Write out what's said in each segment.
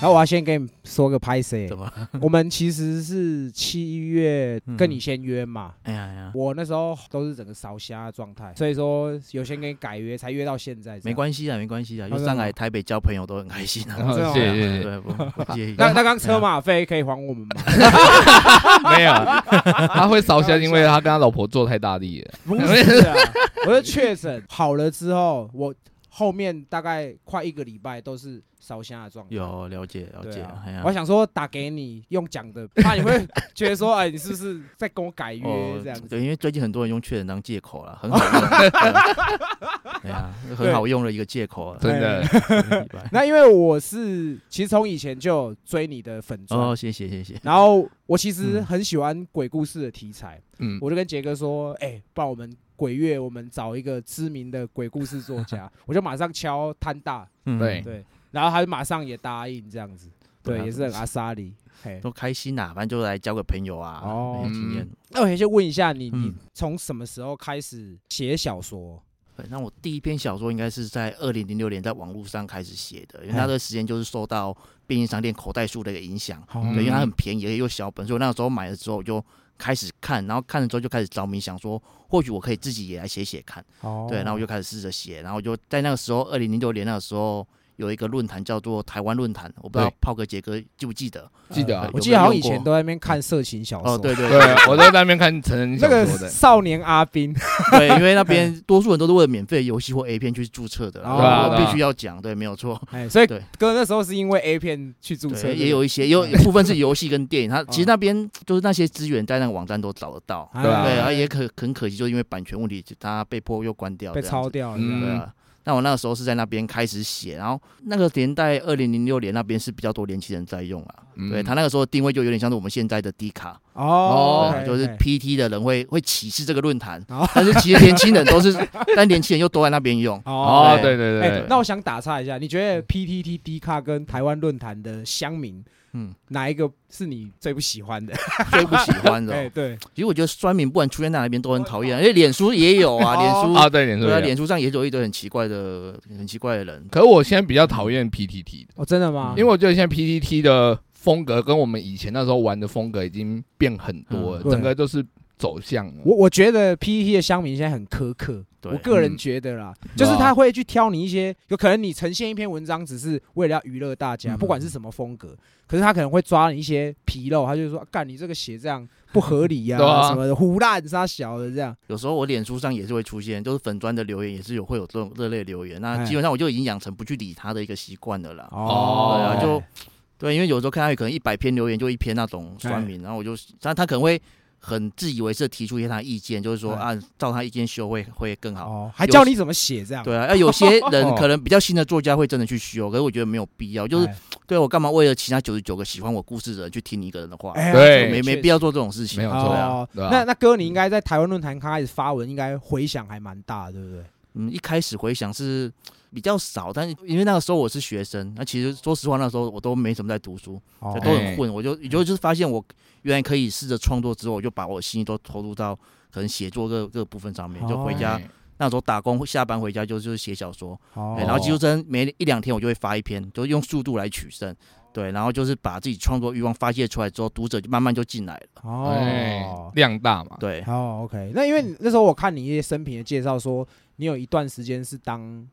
然后我要先跟你说个拍摄怎，么？我们其实是七月跟你先约嘛，哎呀哎呀，我那时候都是整个烧瞎的状态，所以说有先跟你改约，才约到现在。没关系啊，没关系啊，就真的吗上来台北交朋友都很开心啊。谢谢对，不不介意。那那刚车马费可以还我们吗？没有，他会烧香，因为他跟他老婆做太大力了。不是啊，我是确诊好了之后，我后面大概快一个礼拜都是烧香的状态。有了解了解对啊，哎呀我，想说打给你用讲的，怕你会 觉得说，哎，你是不是在跟我改约哦这样子？对，因为最近很多人用确诊当借口了，很好用。对啊，很好用的一个借口啊。真的，那因为我是其实从以前就追你的粉砖，哦，谢谢谢谢。然后我其实嗯很喜欢鬼故事的题材，嗯，我就跟杰哥说，哎，不然我们鬼月我们找一个知名的鬼故事作家，我就马上敲摊大，嗯。对。对，然后他就马上也答应这样子，对，对啊也是很阿莎里，嘿。都开心呐，反正就来交个朋友啊，哦。没经验。那我先问一下你，你嗯从什么时候开始写小说？对，那我第一篇小说应该是在二零零六年在网络上开始写的，因为嘿。那段时间就是受到便利商店口袋书的一个影响，嗯对，因为它很便宜又小本，所以我那个时候买了之后我就开始看，然后看了之后就开始着迷，想说或许我可以自己也来写写看，哦对，然后我就开始试着写，然后我就在那个时候二零零六年那个时候。有一个论坛叫做台湾论坛，我不知道炮哥杰哥记不记得？记得啊。呃，我记得好像以前都在那边看色情小说，哦，对对对，我在那边看成人那个小说的。少年阿斌，对，因为那边多数人都是为了免费游戏或 A 片去注册的，哦对我对啊对啊。必须要讲，对，没有错。哎，所以哥那时候是因为 A 片去注册也有一些，也有部分是游戏跟电影，它 其实那边就是那些资源在那个网站都找得到。啊。对啊也可很可惜，就是因为版权问题，它被迫又关掉，被抄掉对啊。那我那个时候是在那边开始写，然后那个年代二零零六年那边是比较多年轻人在用啊。嗯。对他那个时候的定位就有点像是我们现在的 D 卡，哦，就是 PT 的人会会歧视这个论坛哦，但是其实年轻人都是，但年轻人又都在那边用。哦，对。对对对，，哎那我想打岔一下，你觉得 PTT、D 卡跟台湾论坛的乡民嗯，哪一个是你最不喜欢的？最不喜欢的哦、哎，对，其实我觉得酸民不管出现在哪边都很讨厌，因为脸书也有啊，脸书啊，对，脸书对啊，脸书上也有一堆很奇怪的、很奇怪的人。可是我现在比较讨厌 PTT 的，哦，真的吗？因为我觉得现在 PTT 的风格跟我们以前那时候玩的风格已经变很多了，嗯整个都是走向了。我我觉得 PPT 的乡民现在很苛刻，对。我个人嗯觉得啦，就是他会去挑你一些，有可能你呈现一篇文章只是为了要娱乐大家，嗯。不管是什么风格，可是他可能会抓你一些纰漏，他就说啊干你这个写这样不合理呀、对啊。什么的，胡烂啥小的这样。有时候我脸书上也是会出现，就是粉砖的留言也是有会有这种这类留言，那哎。基本上我就已经养成不去理他的一个习惯了啦。哦。对啊，哎就对，因为有时候看他可能一百篇留言就一篇那种酸民，然后我就，但他可能会很自以为是提出一些他的意见，就是说哎啊，照他意见修会会更好。哦，还教你怎么写这样。对啊，那有些 人哦可能比较新的作家会真的去修，可是我觉得没有必要。就是哎对我干嘛为了其他九十九个喜欢我故事的人去听你一个人的话？哎对没没必要做这种事情。没有错啊。哦，啊那那哥，你应该在台湾论坛刚开始发文，应该回响还蛮大，对不对？嗯，一开始回想是比较少，但是因为那个时候我是学生，那其实说实话，那时候我都没什么在读书，哦都很混。我就也就就是发现我原来可以试着创作之后，我就把我心意都投入到可能写作各各个部分上面，就回家、哎那时候打工，下班回家就就是写小说，哦对，然后几乎真每一两天我就会发一篇，就用速度来取胜。对，然后就是把自己创作欲望发泄出来之后，读者就慢慢就进来了。哎哦，量大嘛，对，哦，OK，那因为那时候我看你一些生平的介绍，说你有一段时间是当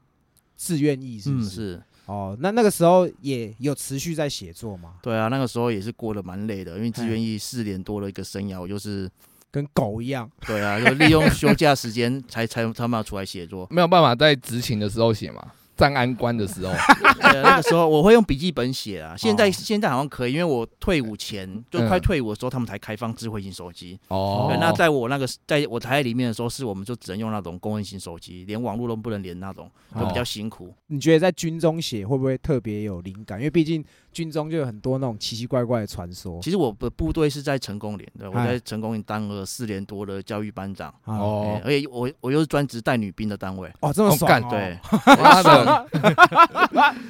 志愿役，是不嗯，是？哦，那那个时候也有持续在写作吗？对啊，那个时候也是过得蛮累的，因为志哎愿役四年多的一个生涯，我就是跟狗一样，对啊，就利用休假时间才才他们要出来写作。没有办法在执勤的时候写嘛，站安官的时候，呃，那个时候我会用笔记本写啊，现在哦现在好像可以，因为我退伍前就快退伍的时候，他们才开放智慧型手机。哦对，那在我那个在我台里面的时候，是我们就只能用那种公用型手机，连网络都不能连那种，就比较辛苦。你觉得在军中写会不会特别有灵感？因为毕竟军中就有很多那种奇奇怪怪的传说。其实我的部队是在成功连的，我哎在成功连当了四年多的教育班长，哦哦。哎，而且我我又是专职带女兵的单位，哦，这么爽、哦！对，妈的，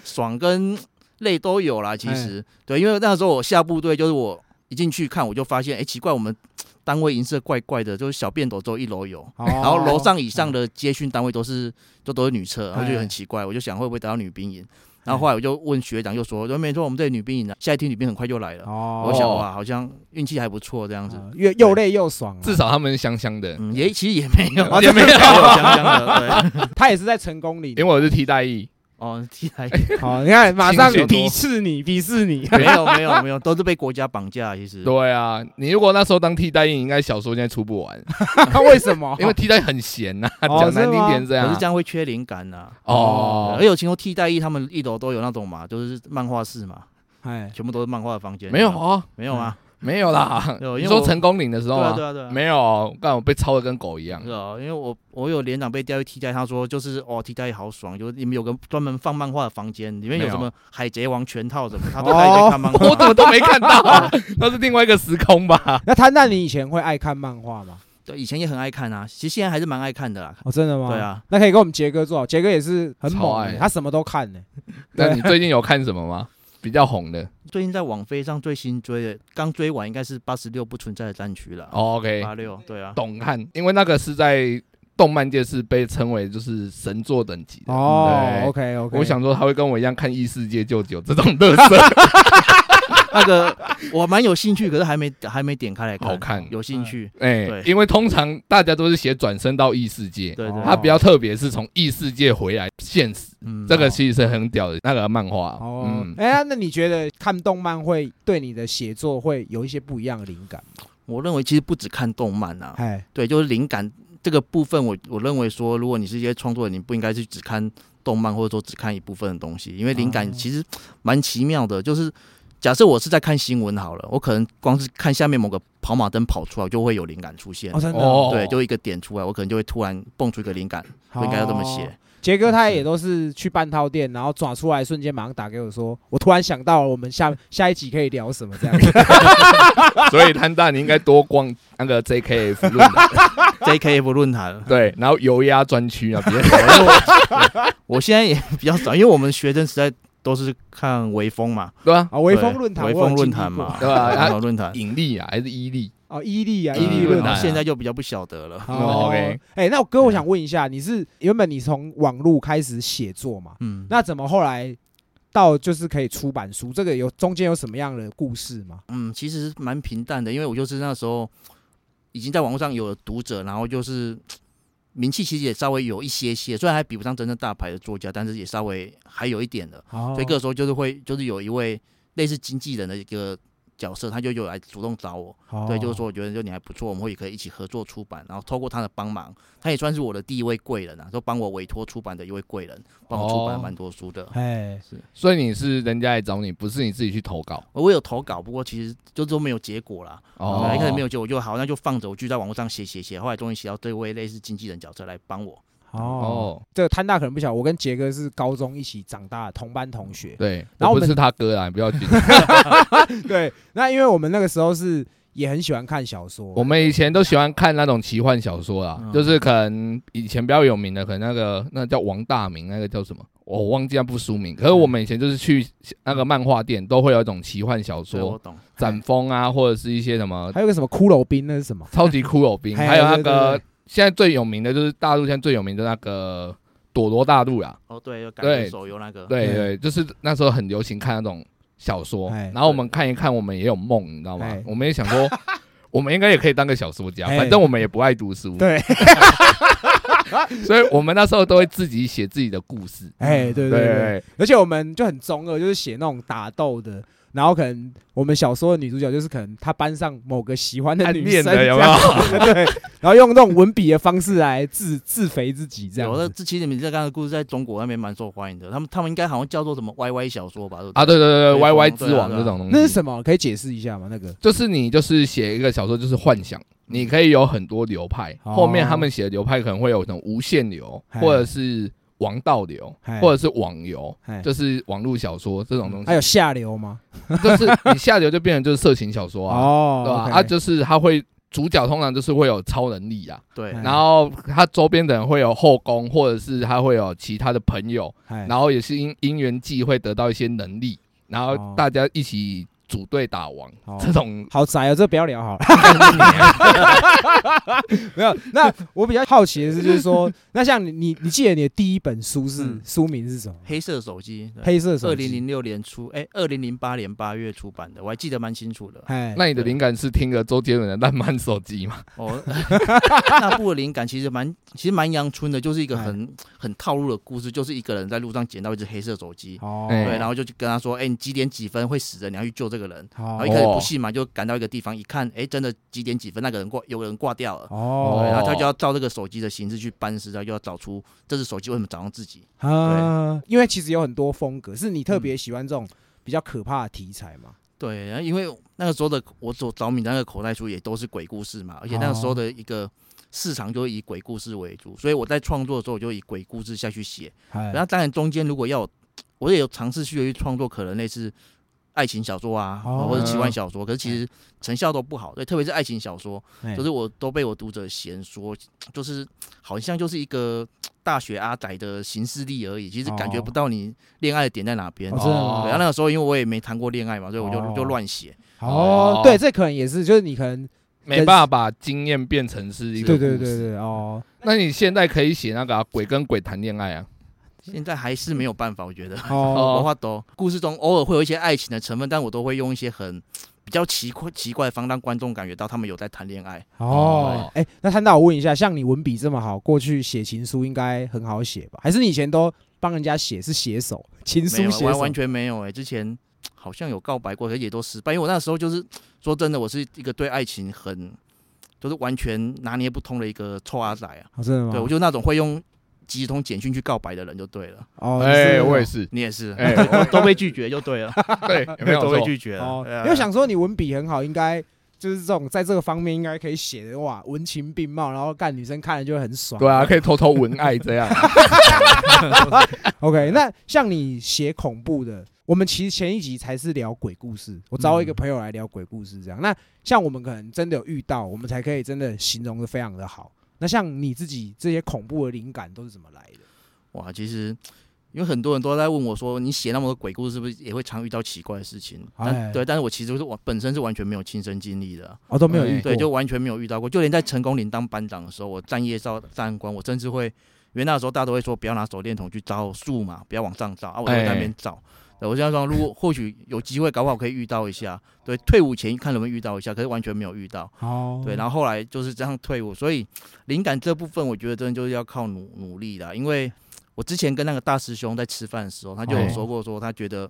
爽。跟累都有啦。其实，对，因为那时候我下部队，就是我一进去看，我就发现，哎、奇怪，我们单位营舍怪怪的，就是小便斗只有一楼有，哦，然后楼上以上的接训单位都是就都是女厕，然后就哎很奇怪，我就想会不会得到女兵营。然后后来我就问学长，就说，没错，我们这里女兵营呢，下一梯女兵很快就来了。哦，我想哇，好像运气还不错这样子。啊又又累又爽啊，至少他们香香的，嗯，也其实也没有，也 没有香香的。对，他也是在成功里因为我是替代役，哦，替代好，你看马上鄙视你，鄙视你。没有没有没有，都是被国家绑架。其实对啊，你如果那时候当替代役，应该小说现在出不完，为什么？因为替代很闲呐，哦讲难听点这样可是这。样会缺灵感呐。哦而且我听说替代役他们一楼都有那种嘛，就是漫画室嘛，哎，全部都是漫画的房间。没有啊，没有啊？没有啦。有因为我你说成功岭的时候吗对啊对？啊对啊。没有，刚我被抄的跟狗一样是。啊，因为我我有连长被调去替代，他说就是哦替代好爽，就是你们有个专门放漫画的房间，里面有没有什么海贼王全套什么，他都在看漫画。我怎么都没看到，那是另外一个时空吧？那他那你以前会爱看漫画吗？对，以前也很爱看啊，其实现在还是蛮爱看的啦。哦，真的吗？对，啊，那可以跟我们杰哥做好，杰哥也是很超爱猛欸，他什么都看呢。那你最近有看什么吗？比较红的最近在网飞上最新追的，刚追完应该是八十六不存在的战区了。哦？OK，八六对啊，懂看，因为那个是在动漫界是被称为就是神作等级的。哦对，OK OK，我想说他会跟我一样看异世界舅舅这种乐色，那个我蛮有兴趣，可是还没还没点开来看。好看有兴趣。哎对，因为通常大家都是写转身到异世界，对对，他比较特别是从异世界回来现实，嗯这个其实是很屌的那个漫画。哦嗯，，哎，那你觉得看动漫会对你的写作会有一些不一样的灵感吗？我认为其实不只看动漫啊，哎，对，就是灵感这个部分我，我认为说，如果你是一些创作人，你不应该去只看动漫，或者说只看一部分的东西，因为灵感哦其实蛮奇妙的。就是假设我是在看新闻好了，我可能光是看下面某个跑马灯跑出来，就会有灵感出现。哦，真的哦哦，对，就一个点出来，我可能就会突然蹦出一个灵感，就应该要这么写哦。。杰哥他也都是去半套店，然后抓出来，瞬间马上打给我说，我突然想到了，我们下 下一集可以聊什么这样。所以摊大你应该多逛那个 JKF 论坛，JKF 论坛，对，然后油压专区那边，我现在也比较少，因为我们学生时代都是看微风嘛，对吧？啊，微风论坛，微风论坛嘛，对吧 微风论坛。引力啊，还是伊利？哦，伊利啊，嗯伊利论坛啊。现在就比较不晓得了。哦，OK 哎，那我哥，我想问一下，你是原本你从网络开始写作嘛？嗯，那怎么后来到就是可以出版书？这个有中间有什么样的故事吗？嗯，其实蛮平淡的，因为我就是那时候已经在网络上有了读者，然后就是名气其实也稍微有一些些，虽然还比不上真正大牌的作家，但是也稍微还有一点的。哦所以这个时候就是会就是有一位类似经纪人的一个角色，他就有来主动找我，哦对，就是说我觉得就你还不错，我们会可以一起合作出版，然后透过他的帮忙，他也算是我的第一位贵人啊，就帮我委托出版的一位贵人，帮我出版蛮多书的。哎，是所以你是人家来找你，不是你自己去投稿我有投稿，不过其实就都没有结果啦。哦，一开始没有结果就好，那就放着，我就在网络上写写写，后来终于写到这位类似经纪人角色来帮我。哦，哦，这个摊大可能不晓得，我跟杰哥是高中一起长大的同班同学。对，然后我们我不是他哥啊，你不要紧。对，那因为我们那个时候是也很喜欢看小说，我们以前都喜欢看那种奇幻小说啊，嗯就是可能以前比较有名的，可能那个那叫王大明，那个叫什么？我忘记那部书名。可是我们以前就是去那个漫画店，都会有一种奇幻小说，懂。展风啊，或者是一些什么还有个什么骷髅兵，那是什么？超级骷髅兵，嘿还有那对对个对现在最有名的就是大陆现在最有名的那个朵罗大陆啦。哦，对，有改对编手游那个。对对对，就是那时候很流行看那种小说，哎然后我们看一看，我们也有梦，你知道吗哎？我们也想说，我们应该也可以当个小说家，哎反正我们也不爱读书，对，所以我们那时候都会自己写自己的故事。哎，对对，对，而且我们就很中二，就是写那种打斗的。然后可能我们小说的女主角就是可能她班上某个喜欢的女生有没有？对，然后用那种文笔的方式来自自肥自己这样 我的。这其实你这刚刚的故事在中国那边蛮受欢迎的，他们他们应该好像叫做什么 YY 小说吧？啊，对对对对，Y Y 之王这种东西，那是什么？可以解释一下吗？那个就是你就是写一个小说，就是幻想，你可以有很多流派，哦后面他们写的流派可能会有那种无限流，或者是王道流，或者是网游，哎就是网络小说这种东西。还有下流吗？就是你下流就变成就是色情小说啊，哦，对吧？OK。啊，就是他会主角通常就是会有超能力啊，对。哎然后他周边的人会有后宫，或者是他会有其他的朋友，哎然后也是因因缘际会得到一些能力，然后哦。大家一起组队打王哦这种。好宅哦，这不要聊好了。没有，那我比较好奇的是，就是说，那像你你你记得你的第一本书是嗯书名是什么？黑色手机，黑色手机。二零零六年出，哎，二零零八年八月出版的，我还记得蛮清楚的。哎，那你的灵感是听了周杰伦的《烂漫手机》吗？哦，那部的灵感其实蛮，其实蛮阳春的，就是一个很很套路的故事，就是一个人在路上捡到一只黑色手机，哦，哎对，然后就去跟他说，哎，你几点几分会死的，你要去救这个人。然后一开始不信嘛，就赶到一个地方一看，哎，真的几点几分，那个人挂，有人挂掉了。哦，然后他就要照这个手机的形式去搬尸，然后就要找出这只手机为什么找到自己。啊，因为其实有很多风格，是你特别喜欢这种比较可怕的题材嘛？对，然后因为那个时候的我所着迷的那个口袋书也都是鬼故事嘛，而且那个时候的一个市场就以鬼故事为主，所以我在创作的时候我就以鬼故事下去写。哎然后当然中间如果要我也有尝试去创作，可能类似爱情小说啊，哦或者奇幻小说，可是其实成效都不好。对，特别是爱情小说，哎就是我都被我读者嫌说，就是好像就是一个大学阿仔的行事力而已，其实感觉哦不到你恋爱的点在哪边。哦对，然后那个时候因为我也没谈过恋爱嘛，所以我就、哦就乱写。哦，对，这可能也是，就是你可能没办法把经验变成是一个对故事。对对对哦，那你现在可以写那个啊鬼跟鬼谈恋爱啊？现在还是没有办法，我觉得。哦文化都故事中偶尔会有一些爱情的成分，但我都会用一些很比较奇怪奇怪的方，让观众感觉到他们有在谈恋爱。哦，哎，那摊大我问一下，像你文笔这么好，过去写情书应该很好写吧？还是你以前都帮人家写，是写手情书写手？完完全没有哎、之前好像有告白过，可也都失败。因为我那时候就是说真的，我是一个对爱情很就是完全拿捏不通的一个臭阿仔啊。哦真的吗？对我就那种会用即时通简讯去告白的人就对了。哦，哎，是我也是。你也是，哎 我都被拒绝就对了，对，有没有 都被？拒绝了。因为想说你文笔很好，应该就是这种在这个方面应该可以写的哇，文情并茂，然后干女生看了就会很爽。对啊，可以偷偷文爱这样。OK，那像你写恐怖的，我们其实前一集才是聊鬼故事，我找我一个朋友来聊鬼故事，这样。那像我们可能真的有遇到，我们才可以真的形容的非常的好。那像你自己这些恐怖的灵感都是怎么来的？哇，其实因为很多人都在问我说，你写那么多鬼故事，是不是也会常遇到奇怪的事情？哎但对，但是我其实是我本身是完全没有亲身经历的啊，哦，都没有遇过。对，就完全没有遇到过。就连在成功岭当班长的时候，我站夜哨、站官，我甚至会，因为那时候大家都会说不要拿手电筒去照树嘛，不要往上照啊，我就在那边照。对我想说，如果或许有机会，搞不好可以遇到一下。对，退伍前看能不能遇到一下，可是完全没有遇到。哦，对，然后后来就是这样退伍，所以灵感这部分我觉得真的就是要靠努努力啦。因为我之前跟那个大师兄在吃饭的时候，他就有哦说过，说他觉得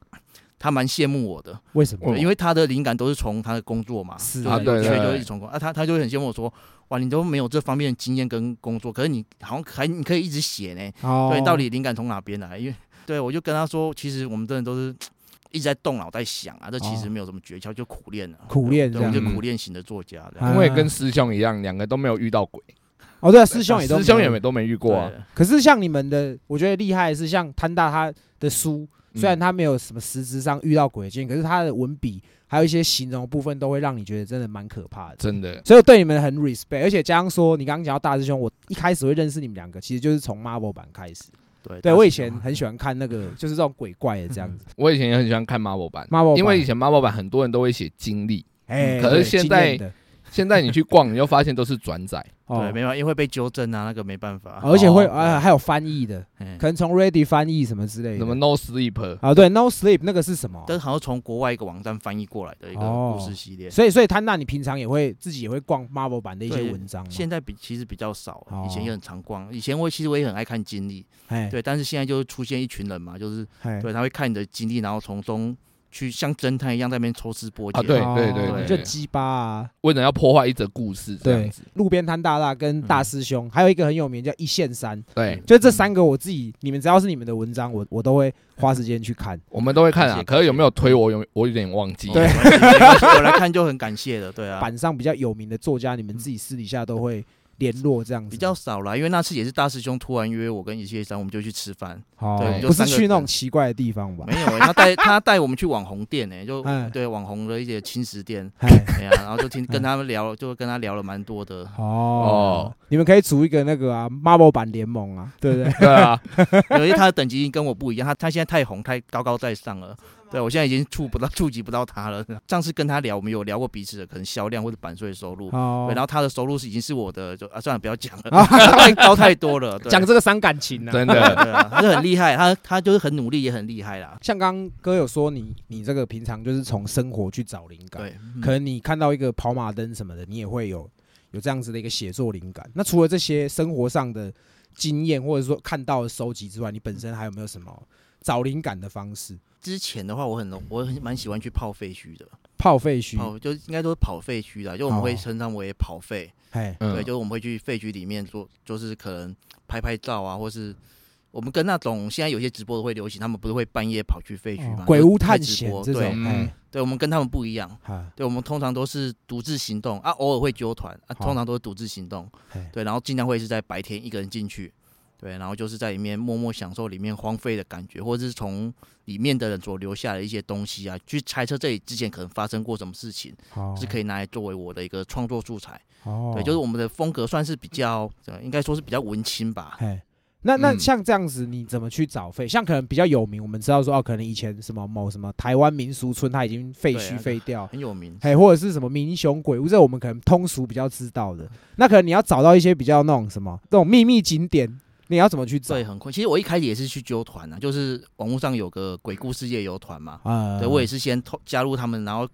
他蛮羡慕我的，为什么？因为他的灵感都是从他的工作嘛，是啊对有缺就是一直从工啊，他他就很羡慕我说，哇，你都没有这方面的经验跟工作，可是你好像还你可以一直写呢，哦，对，到底灵感从哪边来？因为对我就跟他说，其实我们真的都是。一直在动脑在想啊，这其实哦没有什么诀窍，就苦练了。苦练对，就苦练型的作家因为跟师兄一样，两个都没有遇到鬼，哦，对啊，师兄也都师兄也没都没遇过啊。可是像你们的，我觉得厉害的是像摊大他的书，嗯虽然他没有什么实质上遇到鬼经验，可是他的文笔还有一些形容部分，都会让你觉得真的蛮可怕的。真的，所以对你们很 respect，而且加上说，你刚刚讲到大师兄，我一开始会认识你们两个，其实就是从 Marvel 版开始。对，对我以前很喜欢看那个，就是这种鬼怪的这样子。我以前也很喜欢看 Marvel 版，Marvel 因为以前 Marvel 版很多人都会写经历，哎，可是现在经验的 现在你去逛，你就发现都是转载。哦对，没办法，因为会被纠正啊，那个没办法。而且会哦啊还有翻译的，嗯可能从 Ready 翻译什么之类的。什么 No Sleep，啊？对，No Sleep 那个是什么？但是好像从国外一个网站翻译过来的一个哦故事系列。所以，所以摊大，你平常也会自己也会逛 Marvel 版的一些对文章吗？现在比其实比较少哦，以前也很常逛。以前我其实我也很爱看经历，哎，对，但是现在就出现一群人嘛，就是哎，对他会看你的经历，然后从中去像侦探一样在那边抽丝剥茧。啊对哦对对对就鸡巴啊，为了要破坏一则故事这样子。，路边摊大大跟大师兄，还有一个很有名叫一线三，对，就这三个我自己，你们只要是你们的文章，我我都会花时间去看。我们都会看啊，感谢可是有没有推我有我有点忘记。对我来看就很感谢了，对啊。板上比较有名的作家，你们自己私底下都会联络这样子，比较少啦，因为那次也是大师兄突然约我跟一些山，我们就去吃饭。哦对，不是去那种奇怪的地方吧？没有、欸，他带他带我们去网红店呢、就哎对网红的一些轻食店，哎，哎呀，然后就听跟他们聊，就跟他聊了蛮多的。哦，你们可以组一个那个啊，Marvel 版联盟啊，对不对？对啊，因为他的等级跟我不一样，他他现在太红，太高高在上了。对我现在已经触不到、触及不到他了。上次跟他聊，我们有聊过彼此的可能销量或者版税收入。哦，然后他的收入是已经是我的，就啊，算了，不要讲了，啊太高太多了。讲这个伤感情呢。真的，对啊，他就很厉害，他他就是很努力，也很厉害啦。像刚刚哥有说你，你这个平常就是从生活去找灵感，对，嗯可能你看到一个跑马灯什么的，你也会有有这样子的一个写作灵感。那除了这些生活上的经验，或者说看到的收集之外，你本身还有没有什么找灵感的方式？之前的话，我很我很蛮喜欢去泡废墟的，泡废墟，泡就应该都是跑废墟的，就我们会哦。称它为跑废。哎，对，嗯，就是我们会去废墟里面做，就是可能拍拍照啊，或是我们跟那种现在有些直播都会流行，他们不是会半夜跑去废墟嘛，哦鬼屋探险这种，嗯。哎，对，我们跟他们不一样。对，我们通常都是独自行动啊，偶尔会揪团啊，通常都是独自行动。对，然后尽量会是在白天一个人进去，对，然后就是在里面默默享受里面荒废的感觉，或者是从里面的人所留下的一些东西啊，去猜测这里之前可能发生过什么事情，好，是可以拿来作为我的一个创作素材。哦，对，就是我们的风格算是比较，呃应该说是比较文青吧。哎，那那嗯像这样子，你怎么去找废？像可能比较有名，我们知道说哦，可能以前什么某什么台湾民俗村，它已经废墟废掉，很有名，哎，或者是什么民雄鬼屋，这我们可能通俗比较知道的。那可能你要找到一些比较那种什么那种秘密景点，你要怎么去找对，？很困。其实我一开始也是去揪团啊，就是网络上有个鬼故事夜游团嘛，啊对我也是先投加入他们，然后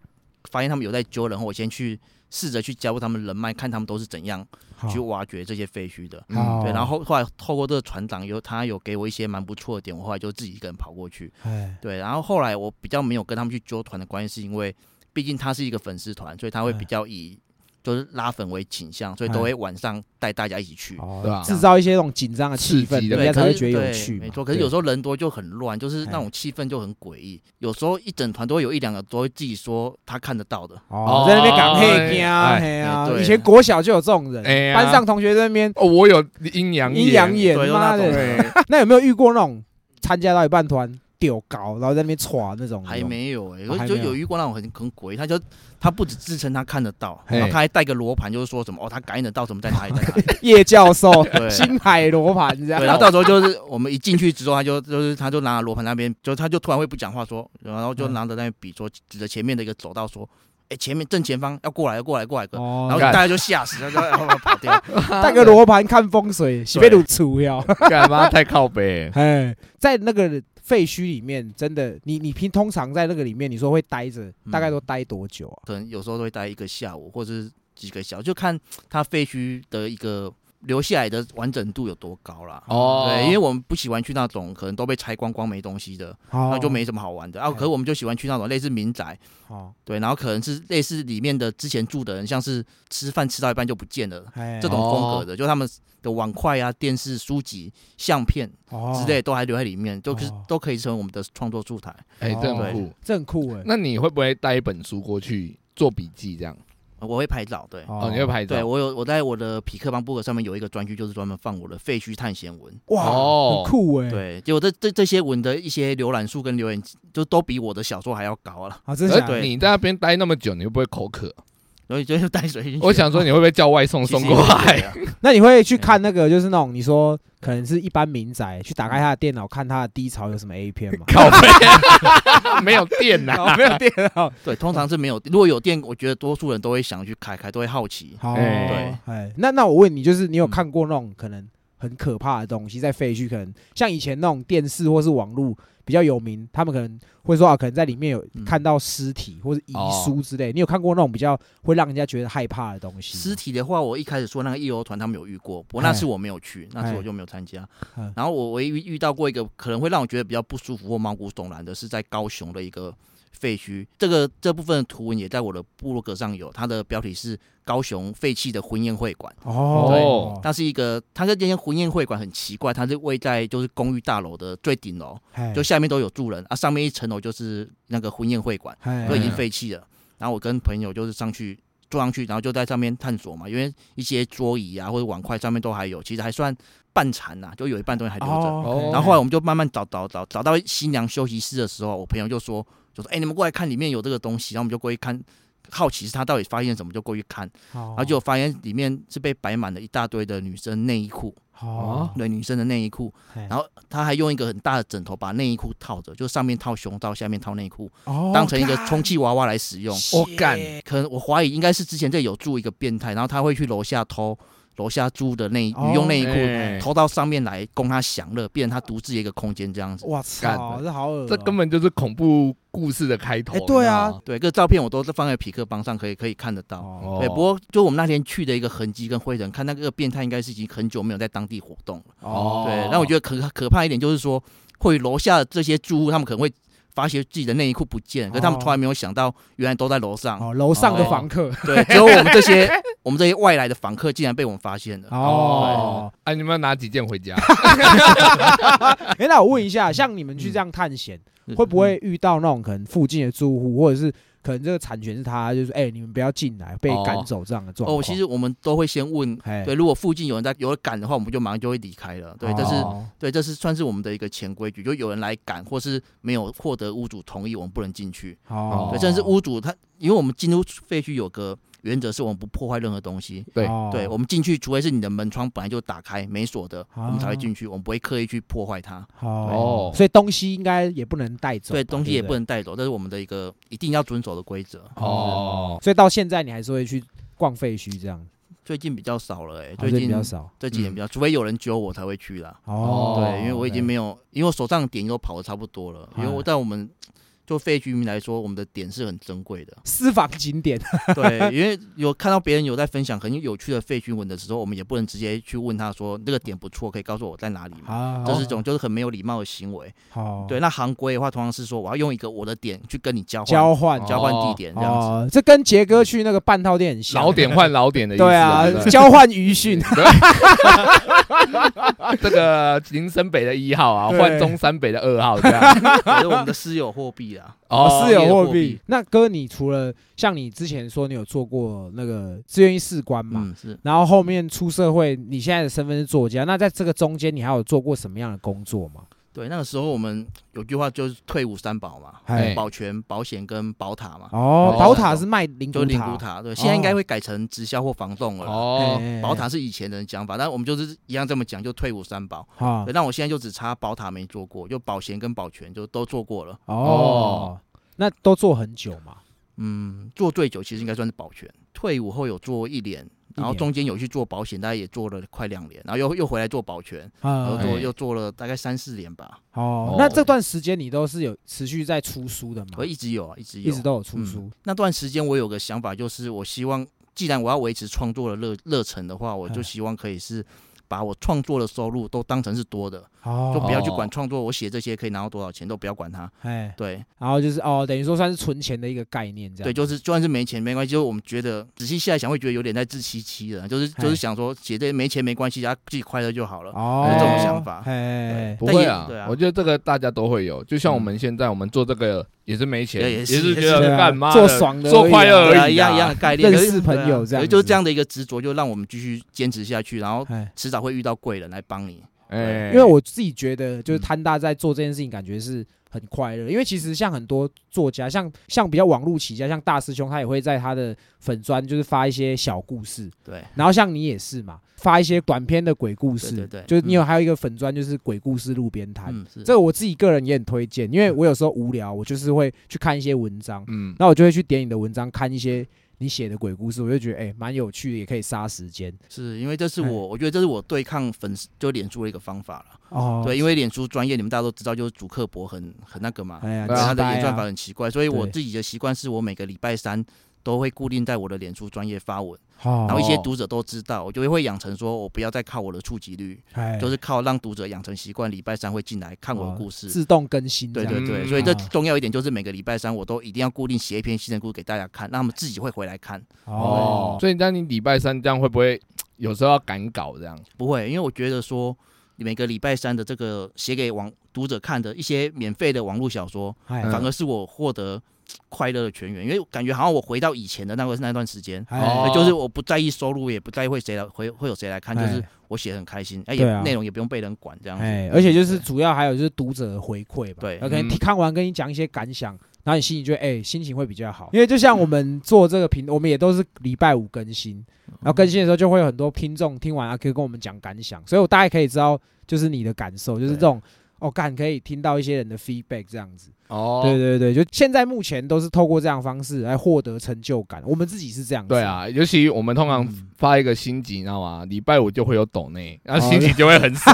发现他们有在揪人后，我先去试着去加入他们人脉，看他们都是怎样去挖掘这些废墟的。好对，然后后来透过这个船长有他有给我一些蛮不错的点，我后来就自己一个人跑过去。哎对，然后后来我比较没有跟他们去揪团的关系，是因为毕竟他是一个粉丝团，所以他会比较以就是拉粉为倾向，所以都会晚上带大家一起去。哦对吧制造一些那种紧张的气氛，刺激的对，人家才会觉得有趣。没错。可是有时候人多就很乱，就是那哎种气氛就很诡异。有时候一整团都会有一两个都会自己说他看得到的，哦，在那边讲黑呀哎嘿呀，哎对以前国小就有这种人，哎班上同学在那边哦，我有阴阳阴阳眼，妈的，那有没有遇过那种参加到一半突然丢高，然后在那边歘那种？还没有哎、哦还没有就有遇过那种很很诡异，他就他不止自称他看得到，然后他还带个罗盘，就是说什么哦，他感应得到什么在哪里在哪里。叶教授 对星海罗盘这样对，然后到时候就是我们一进去之后，他就就是他就拿罗盘那边，就他就突然会不讲话说，然后就嗯拿着那边笔说，指着前面的一个走道说，哎、前面正前方要过来，要过来，过来，过来。然后大家就吓死了，然后跑掉。带个罗盘看风水，洗被鲁出哟。干嘛太靠北？哎，在那个废墟里面，真的，你你平通常在那个里面，你说会待着，大概都待多久啊？可能有时候都会待一个下午，或者是几个小时，就看它废墟的一个留下来的完整度有多高啦。哦，对，因为我们不喜欢去那种可能都被拆光光没东西的，好那就没什么好玩的啊。哎可是我们就喜欢去那种类似民宅，好，对，然后可能是类似里面的之前住的人，像是吃饭吃到一半就不见了哎这种风格的，就他们的碗筷啊、电视、书籍、相片哦之类都还留在里面，都是哦都可以成为我们的创作素材。哎，这哦很酷。这很酷哎。那你会不会带一本书过去做笔记这样？我会拍照，对。哦，你会拍照？对我有我在我的匹克邦 book 上面有一个专区，就是专门放我的废墟探险文。哇，哦很酷哎。，对，结果这这这些文的一些浏览数跟留言，就都比我的小说还要高了。啊，真的假的而你在那边待那么久，你会不会口渴？所以就带水进去。我想说，你会不会叫外送送过来？那你会去看那个，就是那种你说可能是一般民宅，去打开他的电脑看他的低潮有什么 A 片吗？靠背，没有电呐。哦没有电脑。对，通常是没有。如果有电，我觉得多数人都会想去开开，都会好奇。好，对哎，那那我问你，就是你有嗯看过那种可能很可怕的东西在废墟，可能像以前那种电视或是网络比较有名，他们可能会说啊，可能在里面有嗯看到尸体或者遗哦书之类。你有看过那种比较会让人家觉得害怕的东西？尸体的话，我一开始说那个义游团他们有遇过，不过那次我没有去，那次我就没有参加哎。然后我唯一遇到过一个可能会让我觉得比较不舒服或毛骨悚然的，是在高雄的一个废墟。这个这部分的图文也在我的部落格上有，它的标题是高雄废弃的婚宴会馆。哦，它是一个，它这间婚宴会馆很奇怪，它是位在就是公寓大楼的最顶楼，哎就下面都有住人啊，上面一层楼就是那个婚宴会馆。哎都已经废弃了。然后我跟朋友就是上去坐上去，然后就在上面探索嘛，因为一些桌椅啊或者碗筷上面都还有，其实还算半残呐、就有一半东西还留着。哦然后后来我们就慢慢找找找，找到新娘休息室的时候，我朋友就说就说：“哎、你们过来看，里面有这个东西。”然后我们就过去看，好奇是他到底发现什么，就过去看，然然后就发现里面是被摆满了一大堆的女生内衣裤，哦，对，女生的内衣裤，然后他还用一个很大的枕头把内衣裤套着，就上面套胸罩，下面套内裤，哦当成一个充气娃娃来使用。我干可能我怀疑应该是之前这里有住一个变态，然后他会去楼下偷楼下租的内哦女用内衣哎裤，偷到上面来供他享乐，变成他独自一个空间这样子。哇操，这好恶哦，这根本就是恐怖故事的开头。哎对啊对，这个照片我都是放在匹克邦上，可以可以看得到。哦对，不过就我们那天去的一个痕迹跟灰尘，看那个变态应该是已经很久没有在当地活动了。哦对，那我觉得可可怕一点就是说，会楼下的这些住户他们可能会发现自己的内衣裤不见，可是他们哦从来没有想到原来都在楼上。哦，楼上的哦房客对，只有我们这些 我们这些外来的房客竟然被我们发现了。哦。哎，你们要拿几件回家？哎，那我问一下，像你们去这样探险，嗯会不会遇到那种可能附近的住户，或者是可能这个产权是他，就是哎，你们不要进来，被赶走这样的状况？哦，其实我们都会先问，哎，对，如果附近有人在有人赶的话，我们就马上就会离开了。对，这是哦对，这是算是我们的一个潜规矩，就有人来赶或是没有获得屋主同意，我们不能进去。哦，对，甚至是屋主他，因为我们进入废墟有个原则是我们不破坏任何东西。对哦对，我们进去，除非是你的门窗本来就打开没锁的，我们才会哦进去，我们不会刻意去破坏它。哦哦，所以东西应该也不能带走，对，东西也不不能带走，这是我们的一个一定要遵守的规则。哦，所以到现在你还是会去逛废墟这样，最近比较少了，哎，哦这最近比较少这几年比较，除非有人揪我才会去啦。哦。对，因为我已经没有，因为我手上点都跑的差不多了。因为我哎在我们就废居民来说，我们的点是很珍贵的。私房景点 对，因为有看到别人有在分享很有趣的废墟文的时候，我们也不能直接去问他说这个点不错，可以告诉我在哪里吗？啊，这是一种就是很没有礼貌的行为。好对，那行规的话，通常是说我要用一个我的点去跟你交换交换交换地点这样子。哦，这跟杰哥去那个半套店很像，老点换老点的意思。对啊对交换余讯，这个林森北的一号啊，换中山北的二号这样。这是我们的私有货币啊。哦，私有货货币币。那哥，你除了像你之前说你有做过那个志愿役士官嘛，嗯，是。然后后面出社会，你现在的身份是作家，那在这个中间你还有做过什么样的工作吗？对，那个时候我们有句话就是退伍三保嘛，哎保全、保险跟保塔嘛，哦，保塔是卖灵就灵骨塔。对，现在应该会改成直销或房栋了。哦，保塔是以前的讲法，但我们就是一样这么讲，就退伍三保。啊，那我现在就只差保塔没做过，就保险跟保全就都做过了。哦，那都做很久嘛？嗯，做最久其实应该算是保全。退伍后有做一年，然后中间有去做保险，大概也做了快两年，然后又又回来做保全，然后啊，做哎又做了大概三四年吧。哦哦，那这段时间你都是有持续在出书的吗我？一直有啊，一直有，一直都有出书嗯。那段时间我有个想法，就是我希望，既然我要维持创作的热热忱的话，我就哎希望可以是把我创作的收入都当成是多的，哦，就不要去管创作，我写这些可以拿到多少钱，都不要管它。哎，对然后就是哦，等于说算是存钱的一个概念，这样对，就是就算是没钱没关系，就是我们觉得仔细下来想，会觉得有点在自欺欺人，就是哎就是想说写这些没钱没关系，啊自己快乐就好了。哦，有这种想法哎，不会啊对啊，我觉得这个大家都会有。就像我们现在我们做这个也是没钱，也也是也是是觉得干嘛做爽的做快乐而已一样一样的概念，认识朋友这样就是这样的一个执着，就让我们继续坚持下去，然后哎，迟早会遇到贵人来帮你。哎，因为我自己觉得，就是嗯摊大在做这件事情，感觉是很快乐。因为其实像很多作家，像像比较网络起家，像大师兄，他也会在他的粉砖就是发一些小故事。对，然后像你也是嘛，发一些短篇的鬼故事。对对对。就是你有还有一个粉砖，就是鬼故事路边摊。嗯，这个我自己个人也很推荐，因为我有时候无聊，我就是会去看一些文章，嗯，那我就会去点你的文章，看一些你写的鬼故事，我就觉得哎蛮、有趣的，也可以杀时间。是因为这是哎。我，我觉得这是我对抗粉丝就脸书的一个方法了。哦，对，因为脸书专业，你们大家都知道，就是主刻薄很很那个嘛，哎呀，他的演算法很奇怪，所以我自己的习惯是我每个礼拜三都会固定在我的脸书专业发文，好然后一些哦读者都知道，我就会养成说我不要再靠我的触及率，哎就是靠让读者养成习惯，礼拜三会进来看我的哦故事。自动更新，对对对，嗯所以这啊重要一点就是每个礼拜三我都一定要固定写一篇新的故事给大家看，那他们自己会回来看。哦，所以那你礼拜三这样会不会有时候要赶稿这样？不会，因为我觉得说每个礼拜三的这个写给网读者看的一些免费的网络小说，反而是我获得快乐的泉源，因为感觉好像我回到以前的那个那段时间。哎。哦。就是我不在意收入，也不在意会谁来会会有谁来看，就是哎我写得很开心，哎，也内容也不用被人管这样子。哎，而且就是主要还有就是读者回馈吧，对。有可能看完跟你讲一些感想，然后你心情就会哎、心情会比较好。因为就像我们做这个频，我们也都是礼拜五更新，然后更新的时候就会有很多听众听完啊，可以跟我们讲感想，所以我大概可以知道就是你的感受，就是这种哦，干可以听到一些人的 feedback 这样子。哦，对对对，就现在目前都是透过这样的方式来获得成就感，我们自己是这样子。对啊，尤其我们通常嗯发一个新集，你知道吗？礼拜五就会有抖内，然后哦心情就会很少。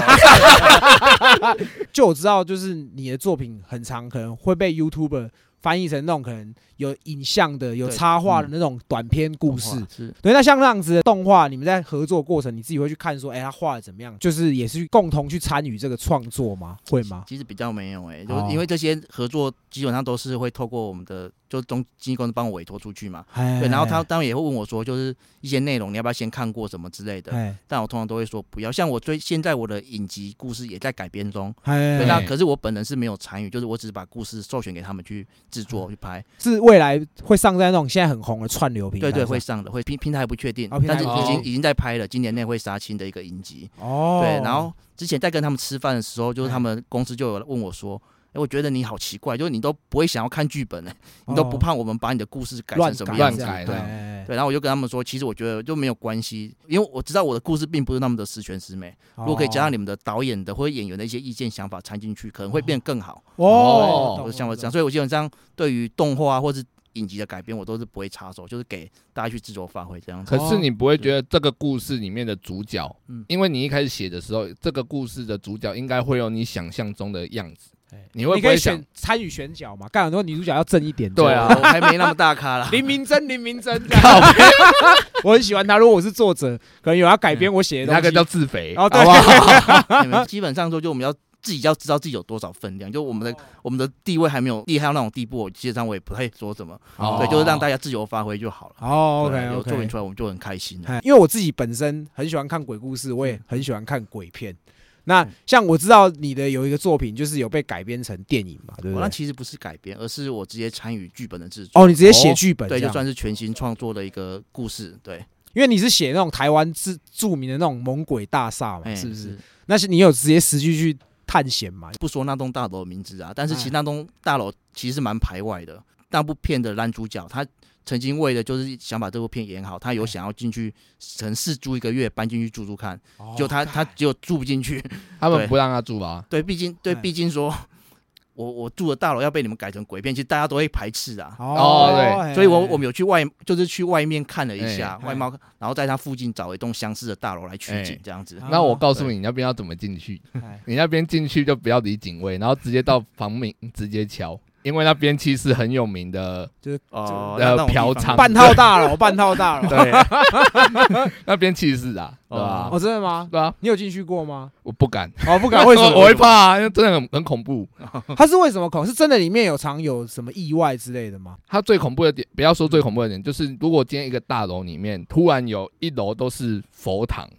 就我知道，就是你的作品很长，可能会被 YouTuber 翻译成那种可能有影像的、有插画的嗯那种短篇故事。嗯对，那像那样子的动画，你们在合作过程，你自己会去看说，哎、他画的怎么样？就是也是共同去参与这个创作吗？会吗？其实比较没有哎、就哦是因为这些合作基本上都是会透过我们的就中经纪公司帮我委托出去嘛，哎对，然后他当然也会问我说，就是一些内容你要不要先看过什么之类的，哎但我通常都会说不要。像我最现在我的影集故事也在改编中，哎对，那哎可是我本人是没有参与，就是我只是把故事授权给他们去制作去拍，是未来会上在那种现在很红的串流平台。对对，会上的，会平平台不确定但是已经已经在拍了，今年内会杀青的一个影集，哦。对，然后之前在跟他们吃饭的时候，就是哎他们公司就有问我说。哎，我觉得你好奇怪，就是你都不会想要看剧本呢，你都不哦怕我们把你的故事改成什么样子？改这样乱改对对然后我就跟他们说，其实我觉得就没有关系，因为我知道我的故事并不是那么的十全十美。如果可以加上你们的导演的或者演员的一些意见想法掺进去，可能会变得更好。哦，对我像我这样，样，所以我基本上对于动画或是影集的改编，我都是不会插手，就是给大家去自由发挥这样子。可是你不会觉得这个故事里面的主角，嗯因为你一开始写的时候，这个故事的主角应该会有你想象中的样子，你会你可以不会想选？参与选角嘛？干很多女主角要正一点。对啊 我还没那么大咖啦。林明珍，林明珍，我很喜欢他。如果我是作者，可能有要改编我写的东西。那个叫自肥，哦对好不好？你们基本上说，就我们要自己要知道自己有多少分量，就我们的我们的地位还没有厉害到那种地步，我基本上我也不太说什么，哦对，就是让大家自由发挥就好了。哦对，OK 有作品 OK。出来，我们就很开心因为我自己本身很喜欢看鬼故事，我也很喜欢看鬼片。那嗯像我知道你的有一个作品，就是有被改编成电影嘛，对不对？我那其实不是改编，而是我直接参与剧本的制作。哦，你直接写剧本这对，就算是全新创作的一个故事，对，因为你是写那种台湾著著名的那种猛鬼大厦嘛，哎是不是？？那是你有直接实际去探险嘛？不说那栋大楼的名字啊，但是其哎实那栋大楼其实蛮排外的。那部片的男主角他曾经为了就是想把这部片演好，他有想要进去，城市住一个月搬进去住住看，哦就他他只有住不进去。他们不让他住吧。对，毕竟对，哎毕竟说。我我住的大楼要被你们改成鬼片，其实大家都会排斥啊。哦对所以我我们有去外，就是去外面看了一下哎外貌，然后在它附近找一栋相似的大楼来取景哎，这样子。啊那我告诉你，你那边要怎么进去？哎你那边进去就不要理警卫，然后直接到房门直接敲，因为那边其实很有名的，哦，呃那那种地方嫖娼半套大楼，半套大楼。对，那边其实是啊，对吧哦，？真的吗？对啊，你有进去过吗？我不敢，哦，不敢，为什么？我会怕啊，因为真的很很恐怖。它是为什么恐？是真的里面有常有什么意外之类的吗？它最恐怖的点，不要说最恐怖的点，就是如果今天一个大楼里面突然有一楼都是佛堂，哎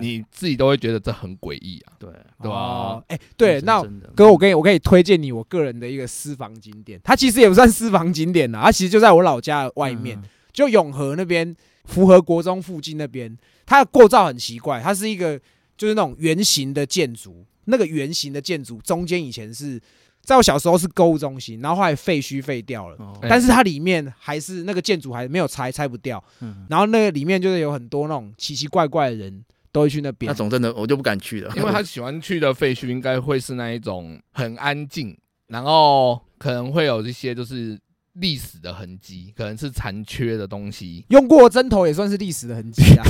你自己都会觉得这很诡异啊。对。对吧哦哎，对，那哥，我可以我可以推荐你我个人的一个私房景点，它其实也不算私房景点啦，它其实就在我老家外面，嗯。就永和那边，福和国中附近那边，它的构造很奇怪，它是一个就是那种圆形的建筑，那个圆形的建筑中间以前是在我小时候是购物中心，然后后来废墟废掉了。哦。哎但是它里面还是那个建筑还没有拆，拆不掉。嗯。然后那个里面就是有很多那种奇奇怪怪的人都会去那边那。种真的我就不敢去了，因为他喜欢去的废墟应该会是那一种很安静，然后可能会有一些就是历史的痕迹，可能是残缺的东西。用过针头也算是历史的痕迹啊。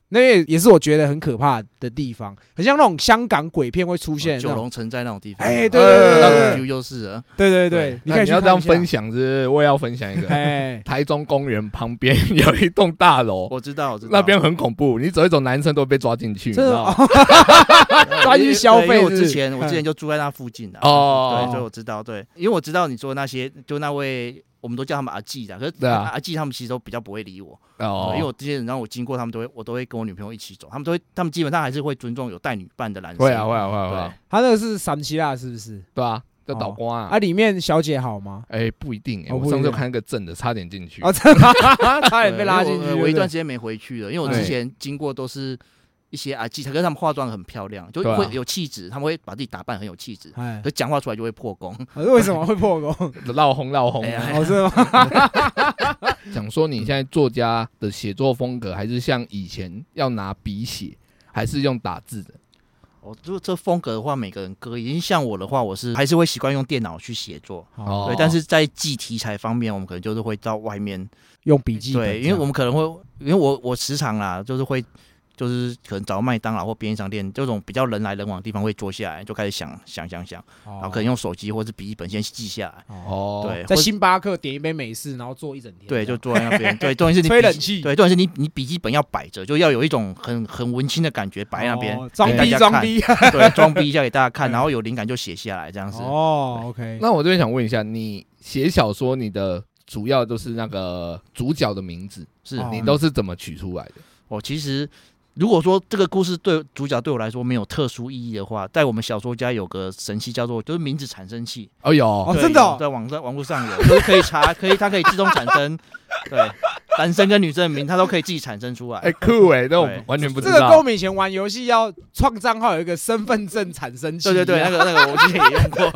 那也也是我觉得很可怕的地方，很像那种香港鬼片会出现。九龙城在那种地方，哎，对对对对那种 feel 就是了。对对对，你可以去那你要这样分。享是我也要分享一个。哎，台中公园旁边 有一栋大楼，我知道，我知道。那边很恐怖，你走一走，男生都会被抓进去，你知道吗？抓进去消费因为我之前我之前就住在那附近的，哦。对，所以我知道，对，因为我知道你说那些，就那位我们都叫他们阿纪的，可是阿纪他们其实都比较不会理我，哦。因为我这些人让我经过，他们都会我都会跟我女朋友一起走，他们都会，他们基本上还是会尊重有带女伴的男生，会啊会啊会啊会啊，，他那个是三七啦是不是？对啊，叫倒光啊，啊。里面小姐好吗？哎，不一定哎，哦一定我上次看那个正的，差点进去。哦，差点被拉进去。我一段时间没回去了，因为我之前经过都是一些啊技巧，可是他们化妆很漂亮，就会有气质，他们会把自己打扮很有气质，哎可，讲话出来就会破功。为什么会破功？闹红闹红哎。呀哦，是吗？想说你现在作家的写作风格，还是像以前要拿笔写，还是用打字的？哦，就这风格的话，每个人各异。因为像我的话，我是还是会习惯用电脑去写作，哦对。但是在记题材方面，我们可能就是会到外面，用笔记本对，因为我们可能会，因为我我时常啦，就是会。就是可能找麦当劳或便利商店这种比较人来人往的地方，会坐下来就开始想想想想，然然后可能用手机或者是笔记本先记下来。哦，哦，对，在星巴克点一杯美式，然后坐一整天，对，就坐在那边。对，重点是你吹冷气对，重点是你你笔记本要摆着，就要有一种很很文青的感觉，摆在那边哦装逼装逼。对，装逼一下给大家看，嗯 然后有灵感就写下来，这样子。哦，OK，那我这边想问一下，你写小说，你的主要都是那个主角的名字，是哦你都是怎么取出来的？我其实如果说这个故事对主角对我来说没有特殊意义的话，在我们小说家有个神器叫做就是名字产生器，哦，有。哦真的哦。在网上网络上有，就是可以查，可以它可以自动产生，对，男生跟女生的名它都可以自己产生出来。哎酷哎，那我完全不知道这个跟我。们以前玩游戏要创账号有一个身份证产生器一样，对对对，那个那个我之前也用过，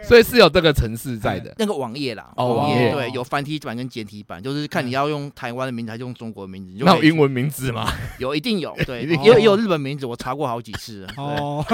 所以是有这个城市在的。那个网页啦，哦网网页对，有繁体版跟简体版，就是看你要用台湾的名字还是用中国的名字。那有英文名字吗？有一定有，对，有也有也有日本名字，我查过好几次哦，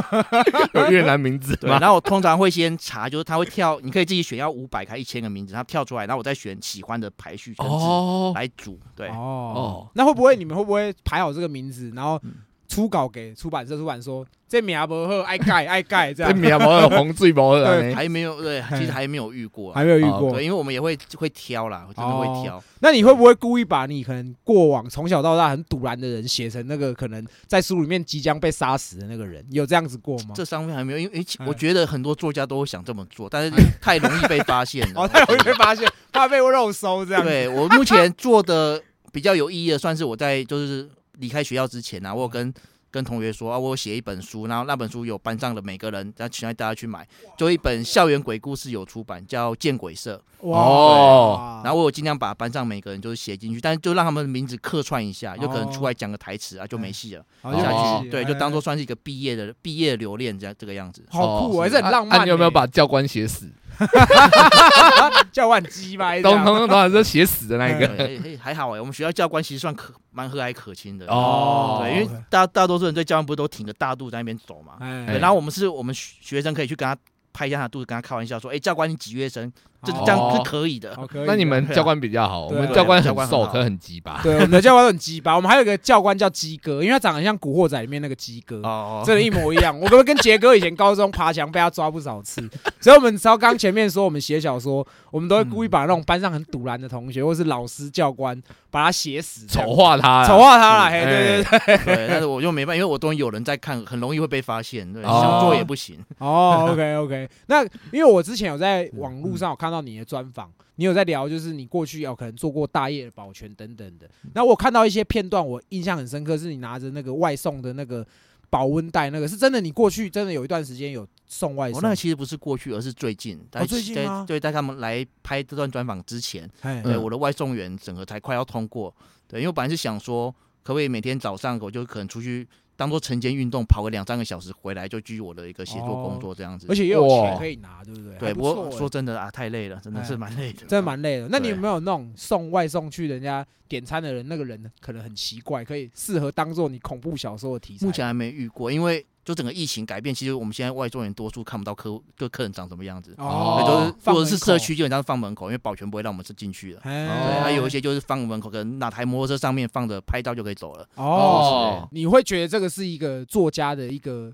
有越南名字对，然后我通常会先查，就是他会跳，你可以自己选要五百开一千个名字，他跳出来，然后我再选喜欢的排序跟字哦，来煮。对，哦。哦，那会不会你们会不会排好这个名字，然后嗯初稿给出版社，出版说这名不好，爱改爱改这样这样，名无红最无对。还没有对，其实还没有遇过啊。还没有遇哦过对，。因为我们也会会挑啦，真的会挑。那你会不会故意把你可能过往从小到大很堵然的人写成那个可能在书里面即将被杀死的那个人？有这样子过吗？这上面还没有，因为我觉得很多作家都会想这么做，但是太容易被发现了。哦，太容易被发现，怕被肉收这样。对我目前做的比较有意义的，算是我在就是离开学校之前啊，我有跟跟同学说啊，我写一本书，然后那本书有班上的每个人，然后请大家去买，就一本校园鬼故事有出版，叫《见鬼社。哇。哦。然后我有尽量把班上每个人就是写进去，但是就让他们的名字客串一下，就可能出来讲个台词啊，就没戏了，好就下哦去对，就当做做算是一个毕业的毕业留恋这样这个样子。好酷哦，是。还是很浪漫欸。啊啊你有没有把教官写死？教官鸡掰这样？通通通常是写死的那一个。嘿嘿还好哎，我们学校教官其实算可蛮和蔼可亲的哦对，因为大大多数人对教官不是都挺着大肚子在那边走嘛，哎，然后我们是我们学学生可以去跟他拍一下他的肚子，跟他开玩笑说，哎，教官你几月生？这哦这样是可以的。那你们教官比较好，我们教官很瘦，可很鸡巴。对，我们的教官很鸡巴。我们还有一个教官叫鸡哥，因为他长得像《古惑仔》里面那个鸡哥。哦，真的，一模一样。我跟跟杰哥以前高中爬墙被他抓不少次，所以我们超刚前面说我们写小说，我们都会故意把那种班上很堵然的同学或是老师教官把他写死，丑化他，丑化他了。对对对，对，但是我就没办法，因为我都有人在看，很容易会被发现，对，哦想做也不行。哦，OK OK。那因为我之前有在网络上有看到你的专访，你有在聊，就是你过去有可能做过大业的保全等等的。那我看到一些片段，我印象很深刻，是你拿着那个外送的那个保温袋，那个是真的，你过去真的有一段时间有送外我送。那个其实不是过去，而是最近。在最近吗对，在他们来拍这段专访之前，哎对，嗯我的外送员整个才快要通过。对，因为我本来是想说，可不可以每天早上我就可能出去当做晨间运动，跑个两三个小时，回来就继续我的一个写作工作这样子。而且也有钱可以拿，对不对？对，不过说真的啊，太累了，真的是哎蛮累的。真的蛮累的。那你有没有那种送外送去人家点餐的人，那个人可能很奇怪，可以适合当做你恐怖小说的题材？目前还没遇过，因为就整个疫情改变，其实我们现在外送员多数看不到客户，就客人长什么样子。哦对，就是或者是社区基本上放门口，因为保全不会让我们是进去的。哎，对，哦还有一些就是放门口，可能哪台摩托车上面放着，拍照就可以走了。哦哦，你会觉得这个是一个作家的一个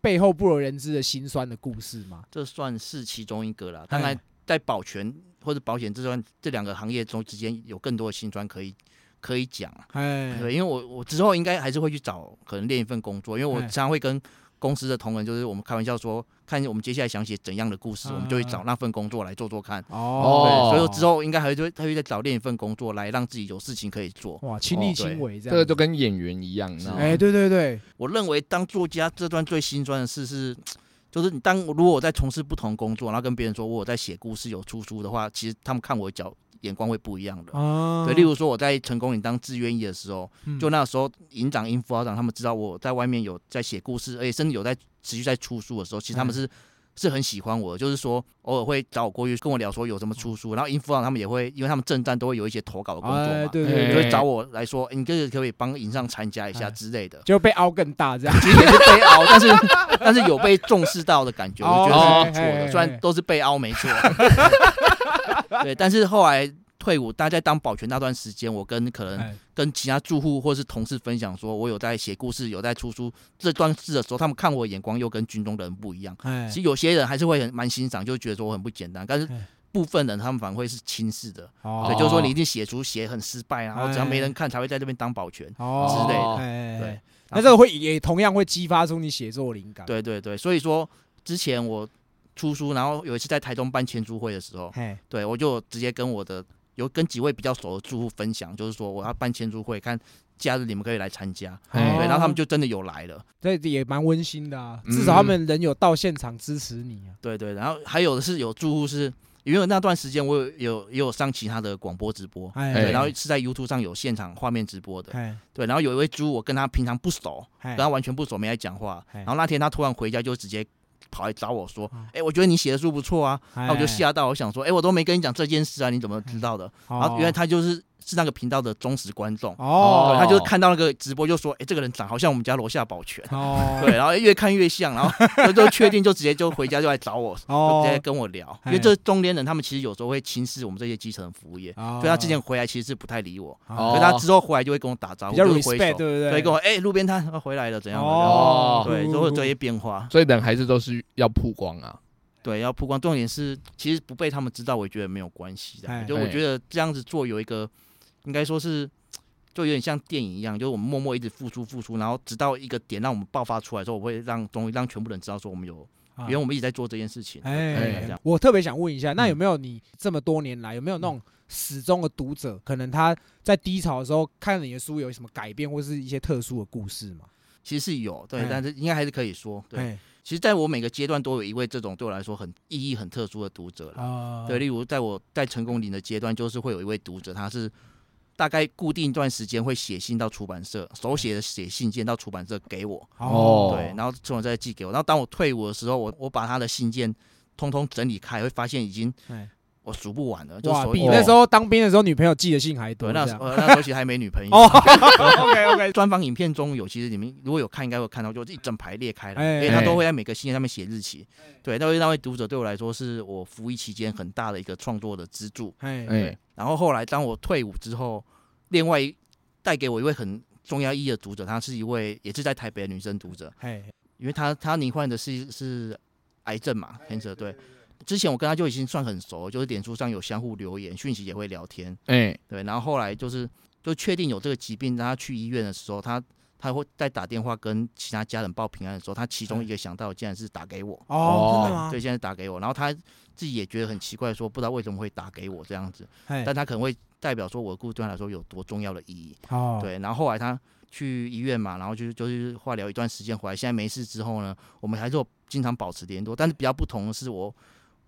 背后不为人知的辛酸的故事吗？这算是其中一个了。当然哎，在保全或者保险这段这两个行业中之间，有更多的辛酸可以可以讲。哎，对，因为我我之后应该还是会去找可能练一份工作，因为我哎。常常会跟公司的同仁，就是我们开玩笑说，看我们接下来想写怎样的故事，我们就会找那份工作来做做看。哦，对，所以说之后应该还会还会再找另一份工作来让自己有事情可以做。哇，亲力哦亲为这样，这个就跟演员一样，哎，对对对，我认为当作家这段最心酸的事是，就是你当如果我在从事不同工作，然后跟别人说我有在写故事、有出书的话，其实他们看我的角眼光会不一样的。啊对，例如说我在成功营当志愿役的时候，嗯就那时候营长、营副校长他们知道我在外面有在写故事，而且甚至有在持续在出书的时候，其实他们嗯是。是很喜欢我的，就是说偶尔会找我过去跟我聊说有什么出书，然后营副校长他们也会，因为他们正战都会有一些投稿的工作哎嘛，哎对对对，就会找我来说，欸你这个可不可以帮营上参加一下哎之类的。就被凹更大这样。其实也是被凹，但是 但是有被重视到的感觉，我觉得是不错哦的。虽然都是被凹，没错。对，但是后来退伍，大家在当保全那段时间，我跟可能哎。跟其他住户或是同事分享说，我有在写故事，有在出书这段事的时候，他们看我眼光又跟军中的人不一样。哎。其实有些人还是会很蛮欣赏，就觉得说我很不简单，但是哎。部分人他们反而会是轻视的，哦。对，就是说你一定写出写很失败啊，然后只要没人看才会在这边当保全。哦。之类的。哎哎哎。对，那这个会也同样会激发出你写作灵感。，对对对，所以说之前我出书，然后有一次在台东办签书会的时候，对我就直接跟我的有跟几位比较熟的住户分享，就是说我要办签书会，看假日你们可以来参加。对，然后他们就真的有来了。这也蛮温馨的啊，嗯至少他们人有到现场支持你啊。对对，然后还有的是有住户是。因为那段时间我有有也有上其他的广播直播，哎，对，然后是在 YouTube 上有现场画面直播的，哎对，然后有一位猪，我跟他平常不熟，哎跟他完全不熟，没来讲话，哎然后那天他突然回家就直接跑来找我说哦，哎，我觉得你写的书不错啊，那我就吓到，我想说，哎，我都没跟你讲这件事啊，你怎么知道的？哦然后原来他就是是那个频道的忠实观众，哦，对他就是看到那个直播就说，哎，这个人长好像我们家楼下保全，哦，对，然后越看越像，然后 就就确定就直接就回家就来找我，就哦。直接跟我聊，因哎为这中间人他们其实有时候会轻视我们这些基层服务业，哦。所以他之前回来其实是不太理我，哦。可是他之后回来就会跟我打招呼，比较就是挥 respect，对不对？所以，跟我哎路边摊啊回来了怎样的，哦，对，都会有这些变化。所以人还是都是要曝光啊。对，要曝光，重点是其实不被他们知道，我觉得没有关系哎的。就我觉得这样子做有一个，应该说是，就有点像电影一样，就是我们默默一直付出付出，然后直到一个点让我们爆发出来之后，我会让终于让全部人知道说我们有，啊原来我们一直在做这件事情。哎这样，我特别想问一下，那嗯有没有你这么多年来有没有那种始终的读者，可能他在低潮的时候看你的书有什么改变，或是一些特殊的故事吗？其实是有，对哎，但是应该还是可以说，对。哎其实在我每个阶段都有一位这种对我来说很意义很特殊的读者了。啊，对，例如在我在成功岭的阶段，就是会有一位读者，他是大概固定一段时间会写信到出版社，手写的写信件到出版社给我，哦对，然后出版社再寄给我。然后当我退伍的时候，我我把他的信件通通整理开，会发现已经哎我数不完了，就哇，手哦比那时候当兵的时候女朋友寄的信还多对，那。时候呃那时候其实还没女朋友。哦，OK OK，专访影片中有，其实你们如果有看，应该会看到，就一整排列开来，哎因为他都会在每个信件上面写日期。对，那位那位读者对我来说，是我服役期间很大的一个创作的支柱。哎哎，然后后来当我退伍之后，另外带给我一位很重要意义的读者，她是一位也是在台北的女生读者，哎因为她她罹患的是是癌症嘛，cancer 对。之前我跟他就已经算很熟，就是脸书上有相互留言，讯息也会聊天，哎，对。然后后来就是就确定有这个疾病，让她去医院的时候，他他会在打电话跟其他家人报平安的时候，他其中一个想到竟然是打给我，哦，真的吗？对，现在打给我，然后他自己也觉得很奇怪，说不知道为什么会打给我这样子。哎但他可能会代表说我的故事对他来说有多重要的意义。哦，对，然后后来他去医院嘛，然后就就是化疗一段时间回来，现在没事之后呢，我们还是有经常保持联络。但是比较不同的是我，我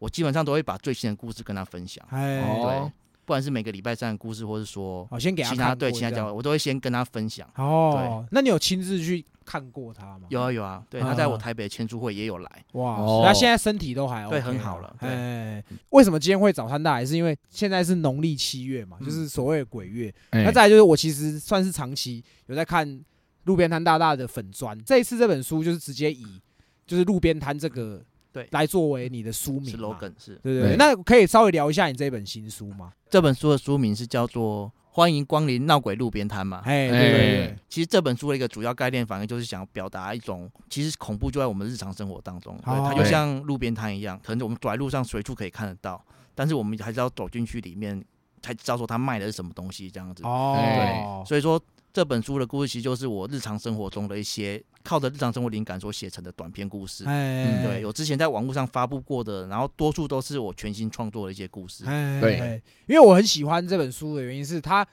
基本上都会把最新的故事跟他分享，对，不管是每个礼拜三的故事，或是说好，先给他其他对其他讲，我都会先跟他分享。哦，那你有亲自去看过他吗？有啊有啊，对，他在我啊台北签书会也有来，哇，他现在身体都还对啊很好了哎，为什么今天会找他大来？是因为现在是农历七月嘛，嗯就是所谓的鬼月。哎那再来就是我其实算是长期有在看路边摊大大的粉砖，这一次这本书就是直接以就是路边摊这个对来作为你的书名是嘛 logan 是对对对。那可以稍微聊一下你这本新书吗？这本书的书名是叫做《欢迎光临闹鬼路边摊》嘛。哎，对对对哎，其实这本书的一个主要概念，反而就是想表达一种，其实恐怖就在我们日常生活当中，它就像路边摊一样，可能我们走在路上随处可以看得到，但是我们还是要走进去里面才知道说他卖的是什么东西这样子。哦，对所以说这本书的故事其实就是我日常生活中的一些靠着日常生活灵感所写成的短篇故事。哎，嗯，对，有之前在网络上发布过的，然后多数都是我全新创作的一些故事。哎，对哎因为我很喜欢这本书的原因是它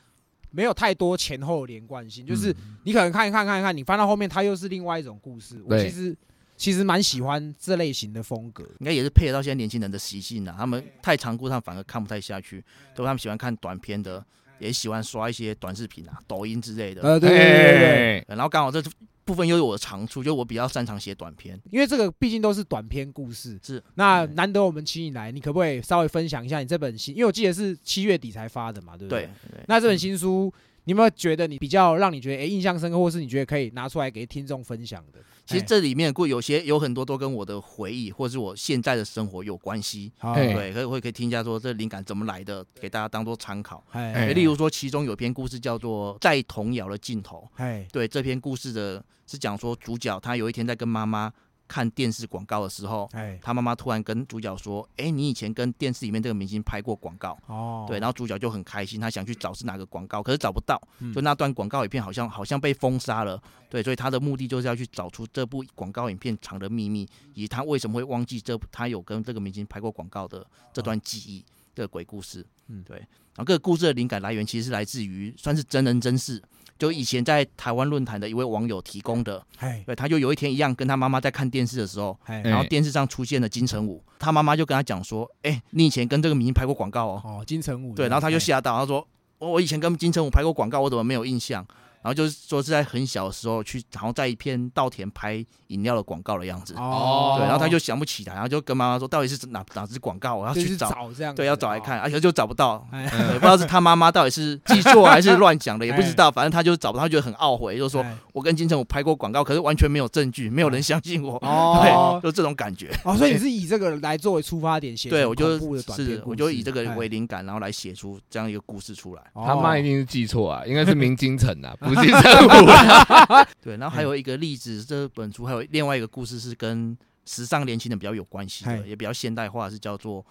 没有太多前后连贯性，就是嗯你可能看一看看一看，你翻到后面它又是另外一种故事。我对其实其实蛮喜欢这类型的风格。应该也是配合到现在年轻人的习性啊，他们太长故，他们反而看不太下去，对吧他们喜欢看短篇的，也喜欢刷一些短视频啊、抖音之类的。呃，对对对对对，哎然后刚好这部分又有我的长处，就我比较擅长写短篇。因为这个毕竟都是短篇故事，是那难得我们请你来，你可不可以稍微分享一下你这本新？因为我记得是七月底才发的嘛，对不对对？对，那这本新书，你有没有觉得你比较让你觉得诶印象深刻，或是你觉得可以拿出来给听众分享的？其实这里面故有些有很多都跟我的回忆或是我现在的生活有关系。对，可以会可以听一下说这灵感怎么来的，给大家当做参考。哎哎例如说，其中有篇故事叫做《在童谣的尽头》。哎对，这篇故事的是讲说主角他有一天在跟妈妈看电视广告的时候，哎他妈妈突然跟主角说：“哎，你以前跟电视里面这个明星拍过广告。”哦，对，然后主角就很开心，他想去找是哪个广告，可是找不到，嗯就那段广告影片好像好像被封杀了。对，所以他的目的就是要去找出这部广告影片藏的秘密，以及他为什么会忘记这他有跟这个明星拍过广告的这段记忆。这个鬼故事，嗯嗯，对。然后这个故事的灵感来源其实是来自于算是真人真事，就以前在台湾论坛的一位网友提供的。哎对，他就有一天一样跟他妈妈在看电视的时候，哎然后电视上出现了金城武，他妈妈就跟他讲说：“哎、你以前跟这个明星拍过广告哦。”哦，金城武对，然后他就哎吓到，他说：“我我以前跟金城武拍过广告，我怎么没有印象？”然后就是说是在很小的时候去，然后在一片稻田拍饮料的广告的样子。哦，对，然后他就想不起来，然后就跟妈妈说，到底是哪哪支广告，我要去去找。找这样，对，要找来看，而且就找不到，不知道是他妈妈到底是记错还是乱讲的，也不知 道。反正他就找不到，他觉得很懊悔，就说哎我跟金城武拍过广告，可是完全没有证据，没有人相信我。哦 对，就这种感觉。哦，所以你是以这个来作为出发点写对，我就是我就以这个哎为灵感，然后来写出这样一个故事出来。他妈一哦定是记错啊，应该是明金城啊，不是金城武啊。对，然后还有一个例子，这本书还有另外一个故事是跟时尚年轻人比较有关系的，也比较现代化，是叫做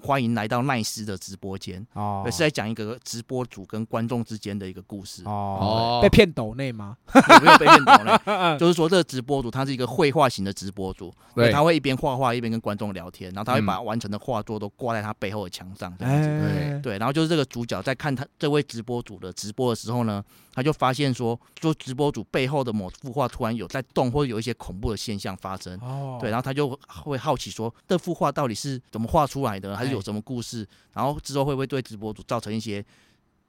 欢迎来到奈斯的直播间，哦，是在讲一个直播主跟观众之间的一个故事。哦哦被骗抖内吗？没有被骗抖内？就是说，这个直播主他是一个绘画型的直播主，对他会一边画画一边跟观众聊天，然后他会嗯把完成的画作都挂在他背后的墙上，这样子。哎，对，然后就是这个主角在看他这位直播主的直播的时候呢，他就发现说，就直播主背后的某幅画突然有在动，或者有一些恐怖的现象发生。哦，对，然后他就会好奇说，这幅画到底是怎么画出来的，还是有哎什么故事？然后之后会不会对直播主造成一些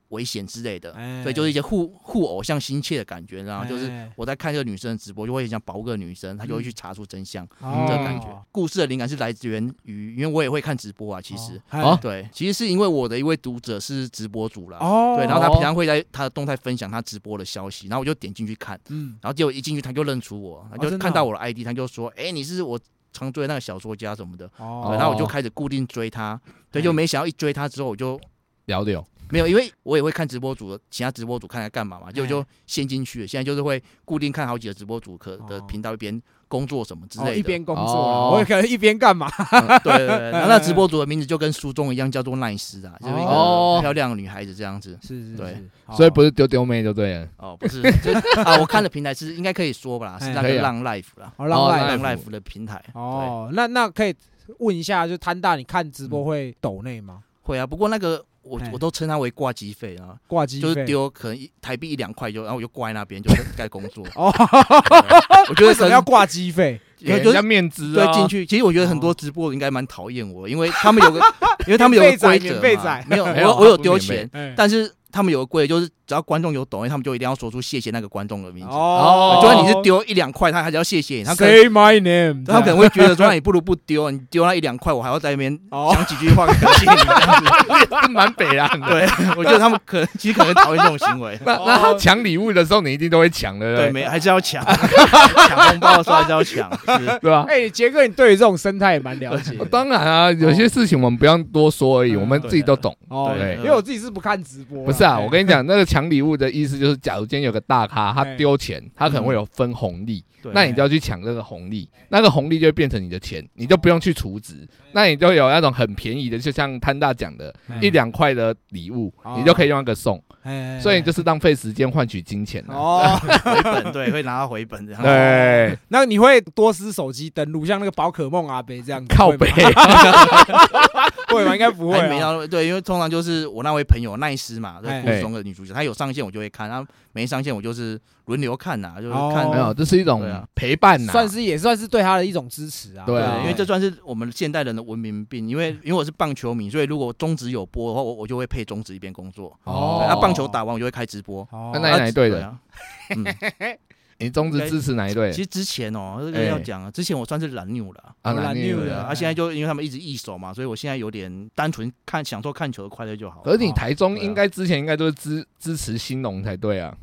危险之类的？哎所以就是一些互互偶像心切的感觉。然后就是哎我在看这个女生的直播，就会很想保护个女生，她就会去查出真相。哦这个感觉，故事的灵感是来自于，因为我也会看直播啊，其实。哦对，其实是因为我的一位读者是直播主啦，哦，对，然后他平常会在他的动态分享他直播的消息，然后我就点进去看，嗯，然后结果一进去他就认出我，他就看到我的 ID，他就说：“哎，你是我常追那个小说家什么的。”哦，然后我就开始固定追他，对，哎就没想到一追他之后我就聊聊，没有，因为我也会看直播主的其他直播主看他干嘛嘛，就哎就陷进去了。现在就是会固定看好几个直播主可的哦频道，一边工作什么之类的。哦一边工作哦，我也可能一边干嘛？嗯对对对，然后 那直播主的名字就跟书中一样，叫做奈斯啊，就是一哦个漂亮的女孩子这样子。对是是对，所以不是是丢丢妹就对了。哦，不是，就啊，我看的平台是应该可以说吧啦，是哎那个浪 life 啦，哦，让哦赖浪 Life life 的平台。哦，哦，那那可以问一下，就摊大，你看直播会抖内吗？会啊，不过那个我哎我都称它为挂机费啊，挂机就是丢可能一台币一两块就，然后我就挂在那边，就是该工作。哦，我觉得为什么要挂机费？因为就是给人家面子啊，对进去，其实我觉得很多直播应该蛮讨厌我，因为他们有个，因为他们有个规则没有没有我我有丢钱，哎但是他们有个规则，就是只要观众有抖音，他们就一定要说出谢谢那个观众的名字。哦就算你是丢一两块，他还是要谢谢你。他 Say my name，他可能会觉得说，那你不如不丢，你丢那一两块，我还要在那边哦讲几句话感谢你这样子。蛮北蓝的。对，我觉得他们可能其实可能讨厌这种行为。那那他抢礼物的时候，你一定都会抢的，对，没还是要抢，抢红包的时候还是要抢。对吧？哎，杰哥，你对于这种生态也蛮了解的当然啊，有些事情我们不用多说而已，嗯我们自己都懂。哦，对因为我自己是不看直播，不是啊，哎我跟你讲，那个抢礼物的意思就是，假如今天有个大咖，他哎丢钱，他可能会有分红利，对。那你就要去抢这个红利，那个红利就会变成你的钱，你就不用去储值，那你就有那种很便宜的，就像摊大讲的，哎一两块的礼物哦，你就可以用那个送，哎，所以就是浪费时间换取金钱啊。哦，回本，对，会拿到回本这样。对，那你会多撕手机登录，像那个宝可梦阿北这样子靠会吗？背，会吗？应该不会啊。没到对，因为通常就是我那位朋友奈斯嘛，故事中的女主角，她有上线我就会看，她没上线我就是轮流看呐，就是哦看没有，这是一种陪伴呐，算是也算是对她的一种支持啊。对啊因为这算是我们现代人的文明病。因为因为我是棒球迷，所以如果中职有播的话，我我就会配中职一边工作。哦，那棒球打完我就会开直播。哦那哪一队的？啊？嗯，你中职支持哪一队其？实之前哦，这个哎要讲啊，之前我算是蓝牛了。蓝牛的啊，啊，现在就因为他们一直易手嘛，所以我现在有点单纯看享受看球的快乐就好。可是你台中应该之前应该都是支支持兴农才对啊。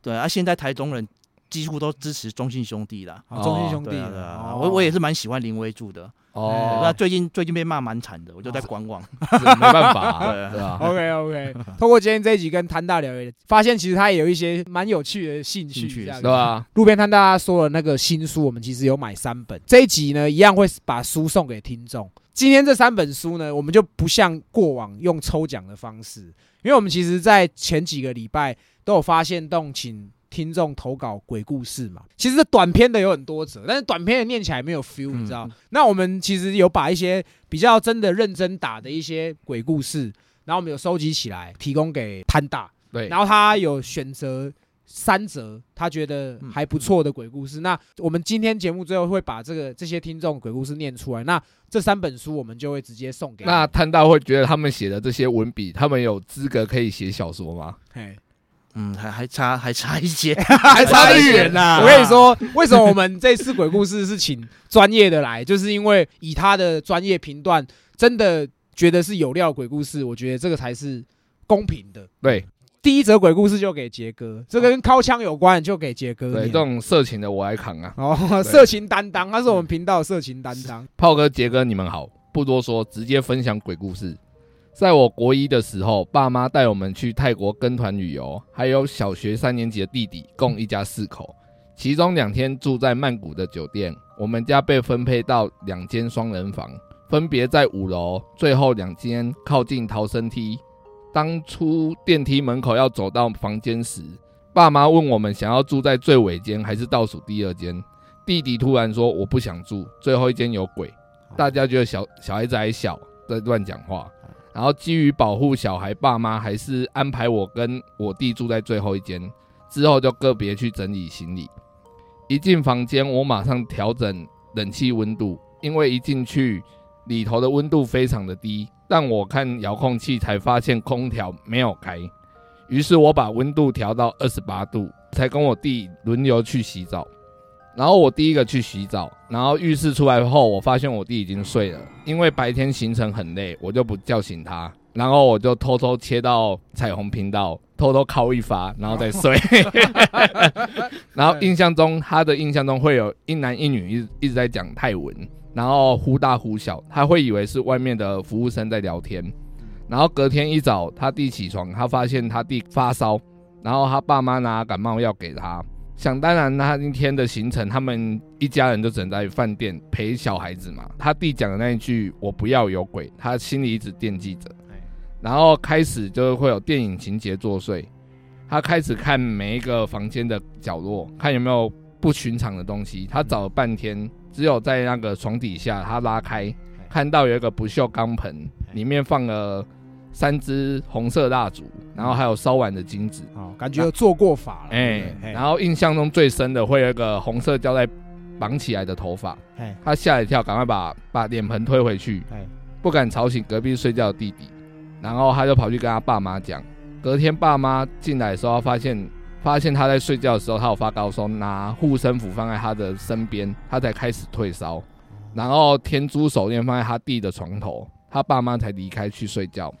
对啊，现在台中人几乎都支持中信兄弟啦。哦中信兄弟对啊，啊，哦我我也是蛮喜欢林威柱的。哦那最近最近被骂蛮惨的，我就在观望。没办法 啊，对啊？OK OK，通过今天这一集跟摊大聊，发现其实他也有一些蛮有趣的兴趣，这样子对吧？路边摊大家说的那个新书，我们其实有买三本。这一集呢，一样会把书送给听众。今天这三本书呢，我们就不像过往用抽奖的方式，因为我们其实在前几个礼拜都有发现动，请听众投稿鬼故事嘛。其实短篇的有很多则，但是短篇的念起来没有 feel，、嗯你知道？那我们其实有把一些比较真的认真打的一些鬼故事，然后我们有收集起来，提供给潘大。对，然后他有选择三则他觉得还不错的鬼故事。那我们今天节目最后会把这个这些听众鬼故事念出来。那这三本书我们就会直接送给那摊大会觉得他们写的这些文笔，他们有资格可以写小说吗？嘿嗯，还还差还差一些，还差一点呐！我跟你说，为什么我们这次鬼故事是请专业的来，就是因为以他的专业评断，真的觉得是有料鬼故事，我觉得这个才是公平的。对第一则鬼故事就给杰哥，这个跟掏枪有关，就给杰哥对，这种色情的我来扛啊。哦，色情担当，他是我们频道的色情担当。炮哥、杰哥，你们好，不多说，直接分享鬼故事。在我国一的时候，爸妈带我们去泰国跟团旅游，还有小学三年级的弟弟，共一家四口。其中两天住在曼谷的酒店，我们家被分配到两间双人房，分别在五楼，最后两间靠近逃生梯。当出电梯门口要走到房间时，爸妈问我们想要住在最尾间还是倒数第二间。弟弟突然说我不想住，最后一间有鬼。大家觉得小小孩子还小，在乱讲话。然后基于保护小孩，爸妈还是安排我跟我弟住在最后一间，之后就个别去整理行李。一进房间，我马上调整冷气温度，因为一进去里头的温度非常的低，但我看遥控器才发现空调没有开，于是我把温度调到二十八度，才跟我弟轮流去洗澡。然后我第一个去洗澡，然后浴室出来后，我发现我弟已经睡了，因为白天行程很累，我就不叫醒他，然后我就偷偷切到彩虹频道，偷偷敲一发，然后再睡。然后印象中，他的印象中会有一男一女一一直在讲泰文，然后忽大忽小，他会以为是外面的服务生在聊天。然后隔天一早，他弟起床，他发现他弟发烧，然后他爸妈拿感冒药给他。想当然，他那天的行程，他们一家人就只能在饭店陪小孩子嘛。他弟讲的那一句“我不要有鬼”，他心里一直惦记着。然后开始就会有电影情节作祟，他开始看每一个房间的角落，看有没有不寻常的东西。他找了半天，只有在那个床底下，他拉开，看到有一个不锈钢盆，里面放了三支红色蜡烛，然后还有烧完的金纸。哦，感觉有做过法了。哎、对不对然后印象中最深的会有一个红色胶带绑起来的头发，哎他吓一跳，赶快把把脸盆推回去，哎不敢吵醒隔壁睡觉的弟弟，然后他就跑去跟他爸妈讲。隔天爸妈进来的时候，发现发现他在睡觉的时候，他有发高烧，拿护身符放在他的身边，他才开始退烧。然后天珠手链放在他弟的床头，他爸妈才离开去睡觉。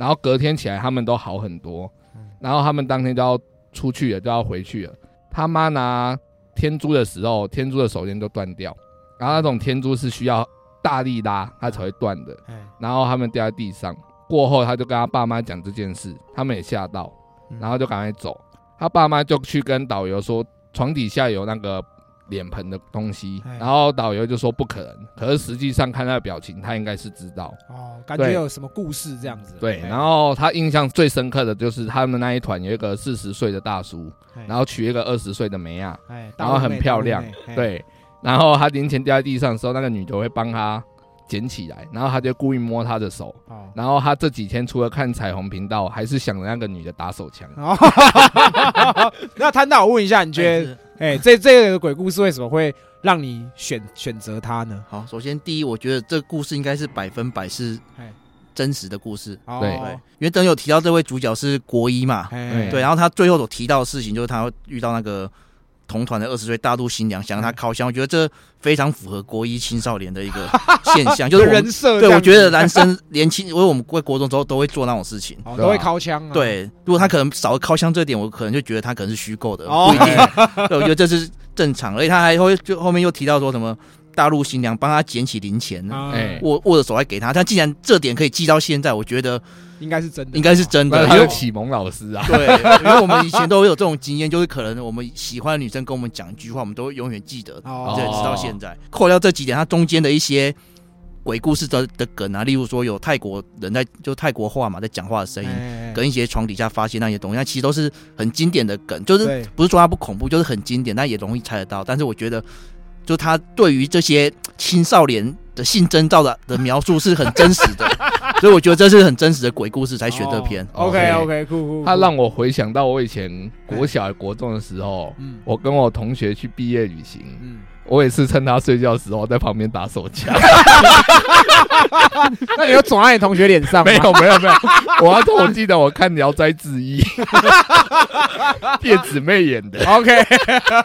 然后隔天起来，他们都好很多。然后他们当天就要出去了，就要回去了。他妈拿天珠的时候，天珠的手链就断掉，然后那种天珠是需要大力拉它才会断的。哎然后他们掉在地上，过后他就跟他爸妈讲这件事，他们也吓到，然后就赶快走。他爸妈就去跟导游说床底下有那个脸盆的东西哎，然后导游就说不可能，可是实际上看他的表情，他应该是知道。哦，感觉有什么故事这样子。对，哎然后他印象最深刻的就是他们那一团有一个四十岁的大叔，哎然后娶一个二十岁的梅亚，哎，然后很漂亮对，然后他零钱掉在地上的时候，那个女的会帮他捡起来，然后他就故意摸她的手，哦，然后他这几天除了看彩虹频道，还是想着那个女的打手枪。哦 那摊大，我问一下，你觉得，哎是哎，这这个鬼故事为什么会让你选选择它呢？好，首先第一，我觉得这个故事应该是百分百是哎。真实的故事。哦。对。对，因为等有提到这位主角是国一嘛，哎，对，然后他最后所提到的事情就是他遇到那个同团的二十岁大陆新娘，想让他靠枪，我觉得这非常符合国一青少年的一个 现象，就是人设对，我觉得男生 年轻，因为我们在国中之后都会做那种事情。哦都会靠枪啊，对，如果他可能少了靠枪这点，我可能就觉得他可能是虚构的，哦不一定。对，我觉得这是正常，而且他还会就后面又提到说什么大陆新娘帮他捡起零钱，啊，哎握握着手来给他。他既然这点可以记到现在，我觉得应该是真的，应该是真的，那他因为启蒙老师啊。对，因为我们以前都有这种经验，就是可能我们喜欢的女生跟我们讲一句话，我们都永远记得，哦对，直到现在。扣掉这几点，它中间的一些鬼故事的的梗啊，例如说有泰国人在就泰国话嘛，在讲话的声音，哎跟一些床底下发现那些东西，那其实都是很经典的梗，就是不是说它不恐怖，就是很经典，但也容易猜得到。但是我觉得，就他对于这些青少年的性征兆的的描述是很真实的，所以我觉得这是很真实的鬼故事才选这篇。哦 OK OK 酷酷，他让我回想到我以前国小、国中的时候，嗯。我跟我同学去毕业旅行，嗯，我也是趁他睡觉的时候在旁边打手枪。那你有转在你同学脸上吗？没有没有没有，我要我记得我看《聊斋志异》，叶子妹演的。OK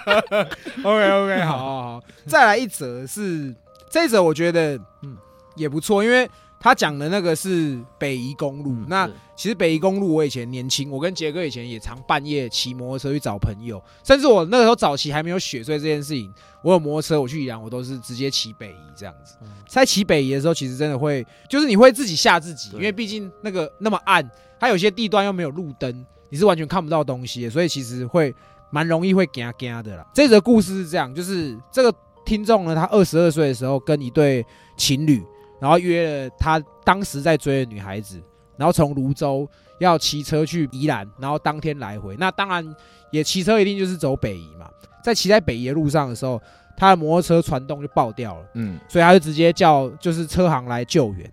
OK OK，好好好，再来一则是这一则，我觉得嗯也不错，因为他讲的那个是北宜公路。嗯那其实北宜公路，我以前年轻，我跟杰哥以前也常半夜骑摩托车去找朋友，甚至我那个时候早期还没有雪隧这件事情，我有摩托车，我去宜兰，我都是直接骑北宜这样子。在骑北宜的时候，其实真的会，就是你会自己吓自己，因为毕竟那个那么暗，它有些地段又没有路灯，你是完全看不到东西的，所以其实会蛮容易会惊惊的啦。这则故事是这样，就是这个听众呢，他二十二岁的时候跟一对情侣，然后约了他当时在追的女孩子，然后从泸州要骑车去宜兰，然后当天来回。那当然也骑车一定就是走北宜嘛，在骑在北宜的路上的时候，他的摩托车传动就爆掉了。嗯，所以他就直接叫就是车行来救援。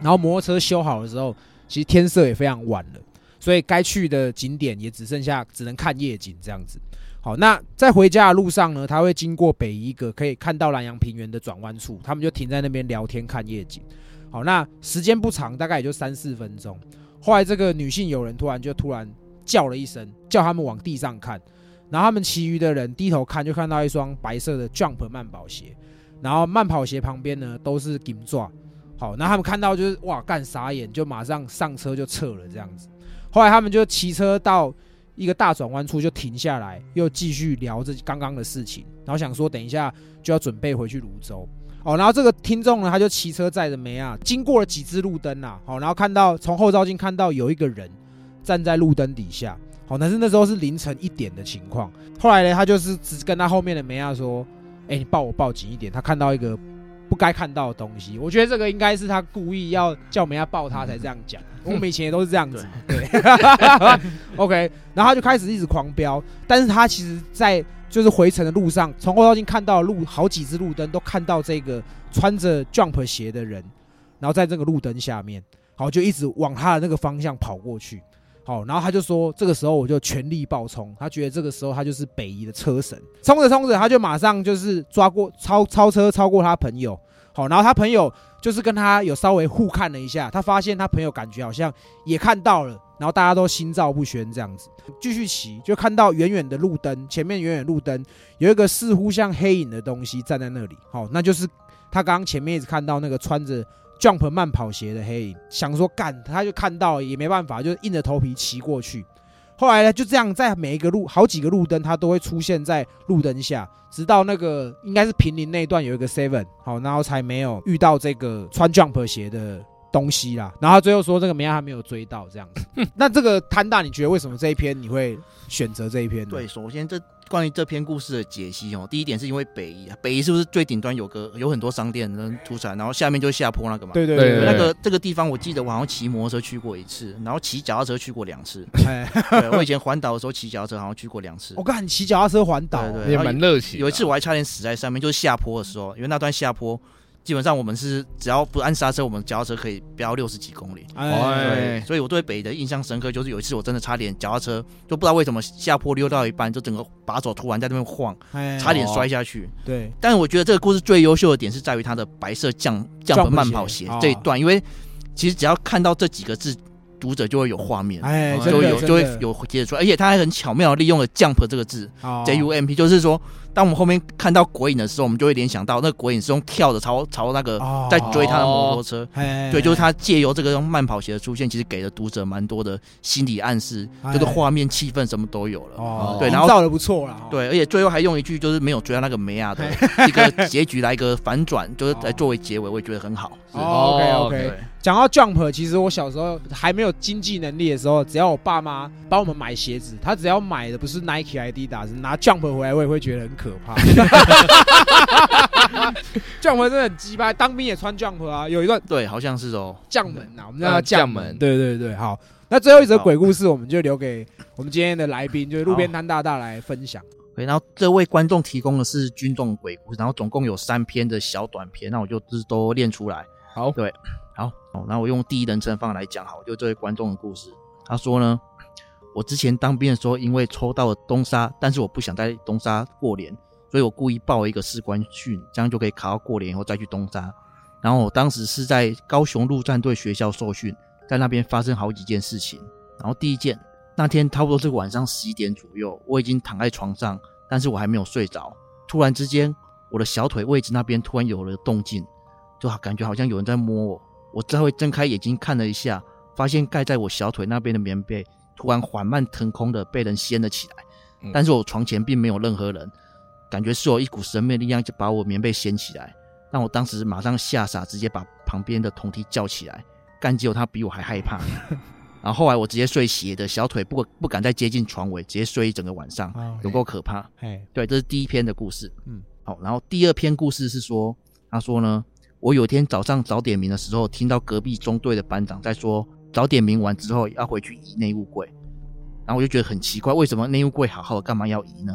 然后摩托车修好的时候，其实天色也非常晚了，所以该去的景点也只剩下只能看夜景这样子。好，那在回家的路上呢，他会经过北一个可以看到南洋平原的转弯处，他们就停在那边聊天看夜景。好，那时间不长，大概也就三四分钟。后来这个女性友人突然就突然叫了一声，叫他们往地上看。然后他们其余的人低头看，就看到一双白色的 Jump 慢跑鞋。然后慢跑鞋旁边呢都是金爪。好，那他们看到就是哇干傻眼，就马上上车就撤了这样子。后来他们就骑车到一个大转弯处就停下来，又继续聊着刚刚的事情，然后想说等一下就要准备回去泸州。哦，然后这个听众呢，他就骑车载着梅亚，经过了几只路灯啊，好，然后看到从后照镜看到有一个人站在路灯底下，好，但是那时候是凌晨一点的情况。后来呢，他就是只跟他后面的梅亚说：“哎、你抱我抱紧一点。”他看到一个不该看到的东西，我觉得这个应该是他故意要叫梅亚抱他才这样讲。我们以前也都是这样子，对。OK，然后他就开始一直狂飙，但是他其实，在就是回程的路上，从后照镜看到路好几只路灯都看到这个穿着 Jump 鞋的人，然后在这个路灯下面，好就一直往他的那个方向跑过去。好，然后他就说，这个时候我就全力爆冲，他觉得这个时候他就是北移的车神，冲着冲着他就马上就是抓过超超车超过他朋友，好，然后他朋友就是跟他有稍微互看了一下，他发现他朋友感觉好像也看到了，然后大家都心照不宣这样子，继续骑就看到远远的路灯，前面远远路灯有一个似乎像黑影的东西站在那里，好，那就是他刚刚前面一直看到那个穿着 Jump 慢跑鞋的黑影，想说干，他就看到也没办法，就硬着头皮骑过去。后来呢，就这样在每一个路好几个路灯，它都会出现在路灯下，直到那个应该是平林那一段有一个 Seven，好，然后才没有遇到这个穿 Jump 鞋的东西啦。然后他最后说这个梅亚还没有追到这样子。那这个摊大，你觉得为什么这一篇你会选择这一篇呢？对，首先这关于这篇故事的解析哦，第一点是因为北宜啊，北宜是不是最顶端有个有很多商店能出产，然后下面就是下坡那个嘛。对对对那个这个地方，我记得我好像骑摩托车去过一次，然后骑脚踏车去过两次。哎，对我以前环岛的时候骑脚踏车好像去过两次我。看你骑脚踏车环岛，对对也蛮热情。有一次我还差点死在上面，就是下坡的时候，因为那段下坡基本上我们是只要不按刹车，我们脚踏车可以飙六十几公里。哎，哎。所以我对北的印象深刻，就是有一次我真的差点脚踏车就不知道为什么下坡溜到一半，就整个把手突然在那边晃，哎。差点摔下去。对，但是我觉得这个故事最优秀的点是在于它的白色降降 Jump 本慢跑鞋这一段，因为其实只要看到这几个字，读者就会有画面，哎，就有就会有接得出来，而且他还很巧妙利用了 jump 这个字哦。J U M P，就是说，当我们后面看到鬼影的时候，我们就会联想到那个鬼影是用跳着朝朝那个哦。在追他的摩托车。哎对，就是他借由这个慢跑鞋的出现，其实给了读者蛮多的心理暗示，哎就是画面、气氛什么都有了。哦，对然后造的不错啦，哦，对，而且最后还用一句就是没有追到那个梅亚的 一个结局来一个反转，就是来作为结尾，我也觉得很好。哦，OK 哦 OK，讲到 Jump，其实我小时候还没有经济能力的时候，只要我爸妈帮我们买鞋子，他只要买的不是 Nike、Adidas，拿 Jump 回来，我也会觉得很可怕。Jump 真的很鸡巴，当兵也穿 Jump 啊，有一段对，好像是哦。将门啊，我们叫它呃将门。将门对对对，好。那最后一则鬼故事，我们就留给我们今天的来宾，就是路边摊大大来分享。对，然后这位观众提供的是军中鬼故事，然后总共有三篇的小短篇，那我就就是都练出来。好，对好，哦，那我用第一人称方法来讲，好，就这位观众的故事。他说呢，我之前当兵的时候，因为抽到了东沙，但是我不想在东沙过年，所以我故意报了一个士官训，这样就可以考到过年以后再去东沙。然后我当时是在高雄陆战队学校受训，在那边发生好几件事情。然后第一件，那天差不多是晚上十一点左右，我已经躺在床上，但是我还没有睡着。突然之间，我的小腿位置那边突然有了动静，就感觉好像有人在摸我。我稍微睁开眼睛看了一下，发现盖在我小腿那边的棉被突然缓慢腾空的被人掀了起来，嗯但是我床前并没有任何人，感觉是有一股神秘力量就把我棉被掀起来，让我当时马上吓傻，直接把旁边的同梯叫起来，干结果他比我还害怕。然后后来我直接睡斜的，小腿不不敢再接近床尾，直接睡一整个晚上，哦有够可怕。哎，对，这是第一篇的故事。嗯嗯，好，然后第二篇故事是说，他说呢，我有一天早上早点名的时候，听到隔壁中队的班长在说，早点名完之后要回去移内务柜，然后我就觉得很奇怪，为什么内务柜好好的，干嘛要移呢？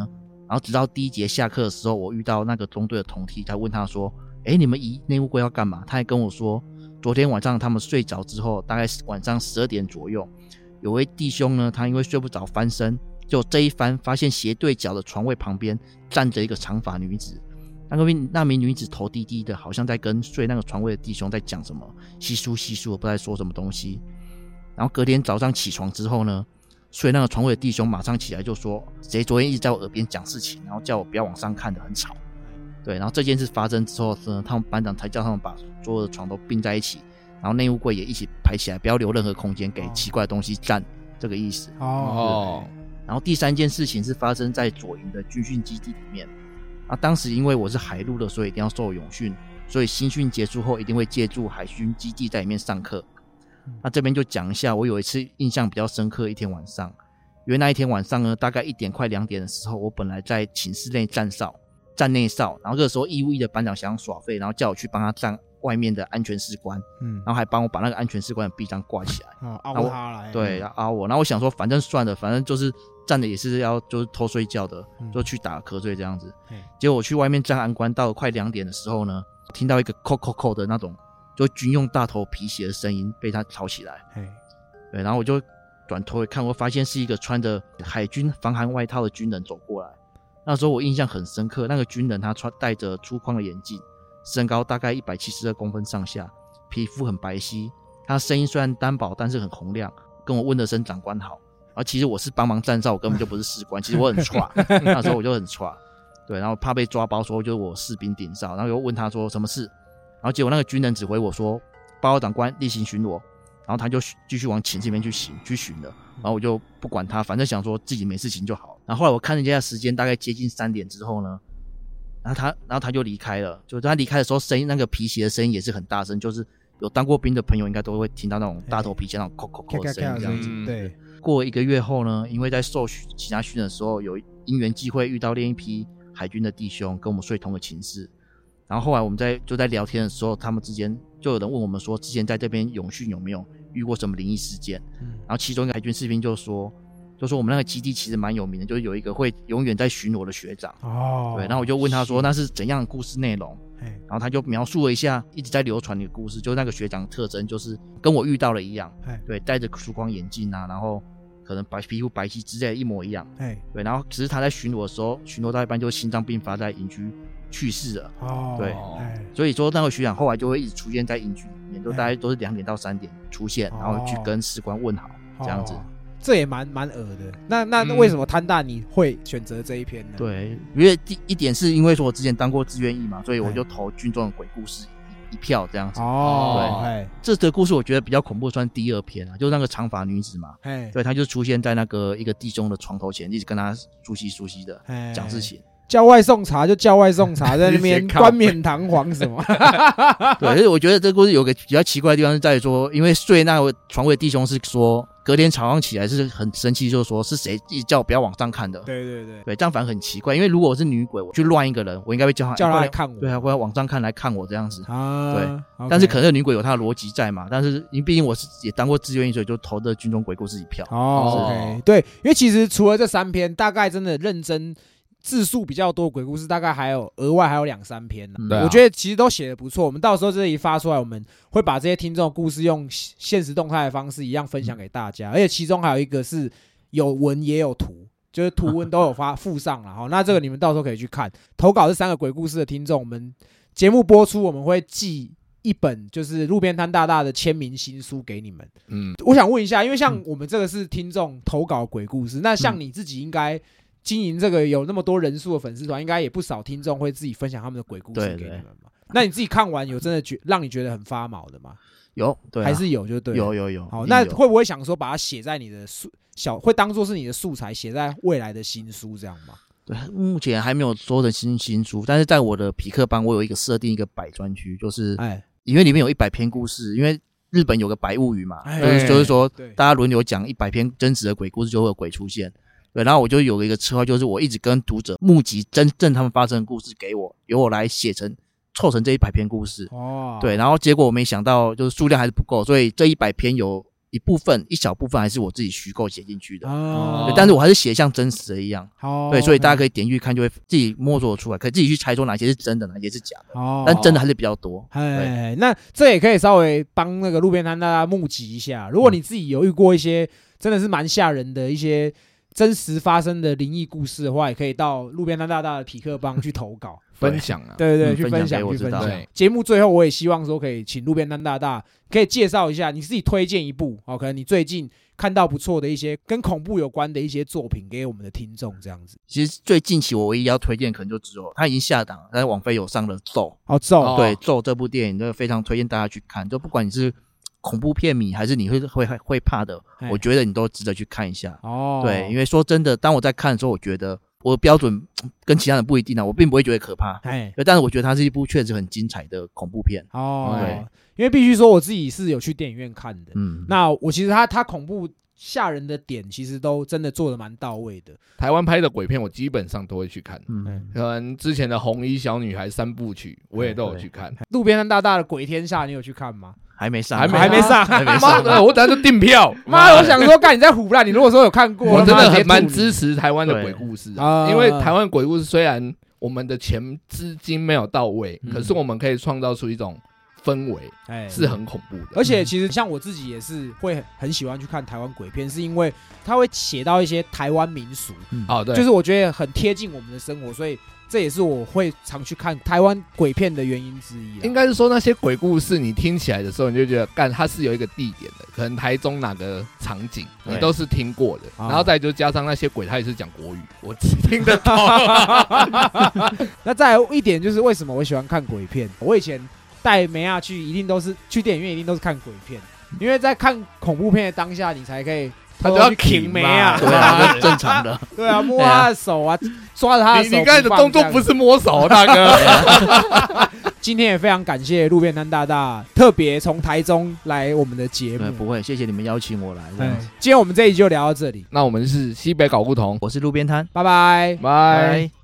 然后直到第一节下课的时候，我遇到那个中队的同梯，才问他说，诶，你们移内务柜要干嘛？他还跟我说，昨天晚上他们睡着之后，大概晚上十二点左右，有位弟兄呢，他因为睡不着翻身，就这一翻，发现斜对角的床位旁边站着一个长发女子。那个名那名女子头低低的，好像在跟睡那个床位的弟兄在讲什么，稀疏稀疏，我不知道在说什么东西。然后隔天早上起床之后呢，睡那个床位的弟兄马上起来就说：“谁昨天一直在我耳边讲事情，然后叫我不要往上看的，很吵。”对，然后这件事发生之后呢，他们班长才叫他们把所有的床都并在一起，然后内务柜也一起排起来，不要留任何空间给奇怪的东西占，这个意思。哦，哦，然后第三件事情是发生在左营的军训基地里面。啊，当时因为我是海陆的，所以一定要受泳训，所以新训结束后一定会借助海军基地在里面上课。那这边就讲一下，我有一次印象比较深刻，一天晚上，因为那一天晚上呢，大概一点快两点的时候，我本来在寝室内站哨，站内哨，然后这个时候义务役的班长想要耍废，然后叫我去帮他站外面的安全士官，嗯然，后还帮我把那个安全士官的臂章挂起来。哦，啊我凹他来，对，要凹我。然后我想说，反正算了，反正就是站的也是要就是偷睡觉的，嗯就去打瞌睡这样子。结果我去外面站安官，到了快两点的时候呢，听到一个扣扣扣的那种就军用大头皮鞋的声音被他吵起来。嘿，对，然后我就转头一看，我发现是一个穿着海军防寒外套的军人走过来。那时候我印象很深刻，那个军人他穿戴着粗框的眼镜，身高大概一百七十二公分上下，皮肤很白皙。他声音虽然单薄，但是很洪亮，跟我问了声长官好。而其实我是帮忙站哨，我根本就不是士官，其实我很差，那时候我就很差。对，然后怕被抓包，说就是我士兵顶哨，然后又问他说什么事，然后结果那个军人指挥我说报告长官例行巡逻，然后他就继续往寝室里面去巡去巡了，然后我就不管他，反正想说自己没事情就好。然后后来我看人家的时间大概接近三点之后呢，然后他然后他就离开了，就他离开的时候声音那个皮鞋的声音也是很大声，就是有当过兵的朋友应该都会听到那种大头皮鞋那种扣扣扣的声声音这样子。对，过一个月后呢，因为在受训其他训的时候，有因缘机会遇到另一批海军的弟兄，跟我们睡同个寝室。然后后来我们在就在聊天的时候，他们之间就有人问我们说，之前在这边永训有没有遇过什么灵异事件？嗯然后其中一个海军士兵就说，就说我们那个基地其实蛮有名的，就是有一个会永远在巡逻的学长。哦，对，然后我就问他说，那是怎样的故事内容？哎然后他就描述了一下一直在流传的故事，就那个学长特征就是跟我遇到了一样，哎对，戴着束光眼镜啊，然后可能白皮肤白皙之类的一模一样，哎对，然后只是他在巡逻的时候，巡逻到一半就心脏病发在营区去世了，哦对。哎。所以说那个学长后来就会一直出现在营区里面，就哎。大概都是两点到三点出现，然后去哦。跟士官问好这样子。哦。这也蛮蛮恶的。那那为什么摊大你会选择这一篇呢？，对，因为第一点是因为说我之前当过志愿役嘛，所以我哎。就投军中的鬼故事一一票这样子。哦，对。哎。这则故事我觉得比较恐怖，算第二篇啊，就是那个长发女子嘛，哎，对，她就出现在那个一个弟兄的床头前，一直跟他熟悉熟悉的哎。讲事情。叫外送茶就叫外送茶，在那边冠冕堂皇什么？对，而且我觉得这个故事有个比较奇怪的地方是在于说，因为睡那位床位弟兄是说，隔天早上起来是很生气，就是说是谁一叫我不要往上看的。对对对，对，这样反而很奇怪，因为如果我是女鬼，我去乱一个人，我应该会叫他叫他来看我。对啊，或者往上看来看我这样子。啊，对 OK，但是可能女鬼有她的逻辑在嘛，但是因为毕竟我是也当过志愿役，所以就投的军中鬼故事一票。哦，OK，对，因为其实除了这三篇，大概真的认真字数比较多鬼故事，大概还有额外还有两三篇呢。嗯对啊我觉得其实都写的不错。我们到时候这一发出来，我们会把这些听众故事用现实动态的方式一样分享给大家，而且其中还有一个是有文也有图。就是图文都有发附上了哈，那这个你们到时候可以去看。投稿这三个鬼故事的听众，我们节目播出我们会寄一本就是路边摊大大的签名新书给你们。嗯，我想问一下，因为像我们这个是听众投稿鬼故事，那嗯像你自己应该经营这个有那么多人数的粉丝团，应该也不少听众会自己分享他们的鬼故事给你们嘛？那你自己看完有真的觉让你觉得很发毛的吗？有，对啊、还是有就对。有有有。好，那会不会想说把它写在你的素小，会当做是你的素材，写在未来的新书这样吗？对，目前还没有说的新新书，但是在我的匹克班，我有一个设定一个百专区，就是哎，因为里面有一百篇故事，因为日本有个白物语嘛，哎就是就是说大家轮流讲一百篇真实的鬼故事，就会有鬼出现。对，然后我就有了一个策划，就是我一直跟读者募集真正他们发生的故事给我，由我来写成凑成这一百篇故事。哦，对，然后结果我没想到就是数量还是不够，所以这一百篇有一部分一小部分还是我自己虚构写进去的。哦对，但是我还是写像真实的一样。好，对，所以大家可以以点进去看，就会自己摸索出来，可以自己去猜出哪些是真的，哪些是假的。哦，但真的还是比较多。哎，那这也可以稍微帮那个路边摊大家募集一下。如果你自己有遇过一些真的是蛮吓人的一些真实发生的灵异故事的话，也可以到路边摊大大的匹克帮去投稿。分享啊，对对对，嗯去分享去分享。节目最后，我也希望说可以请路边摊大大可以介绍一下你自己推荐一部哦，可能你最近看到不错的一些跟恐怖有关的一些作品给我们的听众这样子。其实最近期我唯一要推荐，可能就只有他已经下档，但是网飞有上了《咒哦咒哦对，《咒》这部电影，就非常推荐大家去看。就不管你是恐怖片迷，还是你会会会会怕的，哎我觉得你都值得去看一下。哦，对，因为说真的，当我在看的时候，我觉得我的标准嗯跟其他人不一定啊，我并不会觉得可怕。哎，但是我觉得它是一部确实很精彩的恐怖片。哦，对因为必须说我自己是有去电影院看的。嗯，那我其实它它恐怖吓人的点，其实都真的做的蛮到位的。台湾拍的鬼片我基本上都会去看，嗯，可能之前的红衣小女孩三部曲我也都有去看，路边摊大大的鬼天下，你有去看吗？还没上，还没还没上。还没妈上。的，我等下就订票，妈，我想说，干你在胡乱。你如果说有看过，我真的很蛮支支持台湾的鬼故事啊。啊，因为台湾鬼故事虽然我们的钱资金没有到位，嗯。可是我们可以创造出一种氛围，哎是很恐怖的。而且其实像我自己也是会很很喜欢去看台湾鬼片，是因为它会写到一些台湾民俗，哦，对，就是我觉得很贴近我们的生活，所以这也是我会常去看台湾鬼片的原因之一啊。应该是说那些鬼故事，你听起来的时候，你就觉得，干，它是有一个地点的，可能台中哪个场景，你都是听过的。啊然后再就加上那些鬼，他也是讲国语，我只听得懂。那再来一点就是为什么我喜欢看鬼片？我以前带梅亚去，一定都是去电影院，一定都是看鬼片，因为在看恐怖片的当下，你才可以他就要挺挺梅亚，对啊，正常的。对啊，摸他的手啊，抓着他的手。你你刚才的动作不是摸手，大哥。今天也非常感谢路边摊大大特别从台中来我们的节，目。不会，谢谢你们邀请我来。今天我们这一集就聊到这里，那我们是西北搞不同，我是路边摊，拜拜。拜。拜。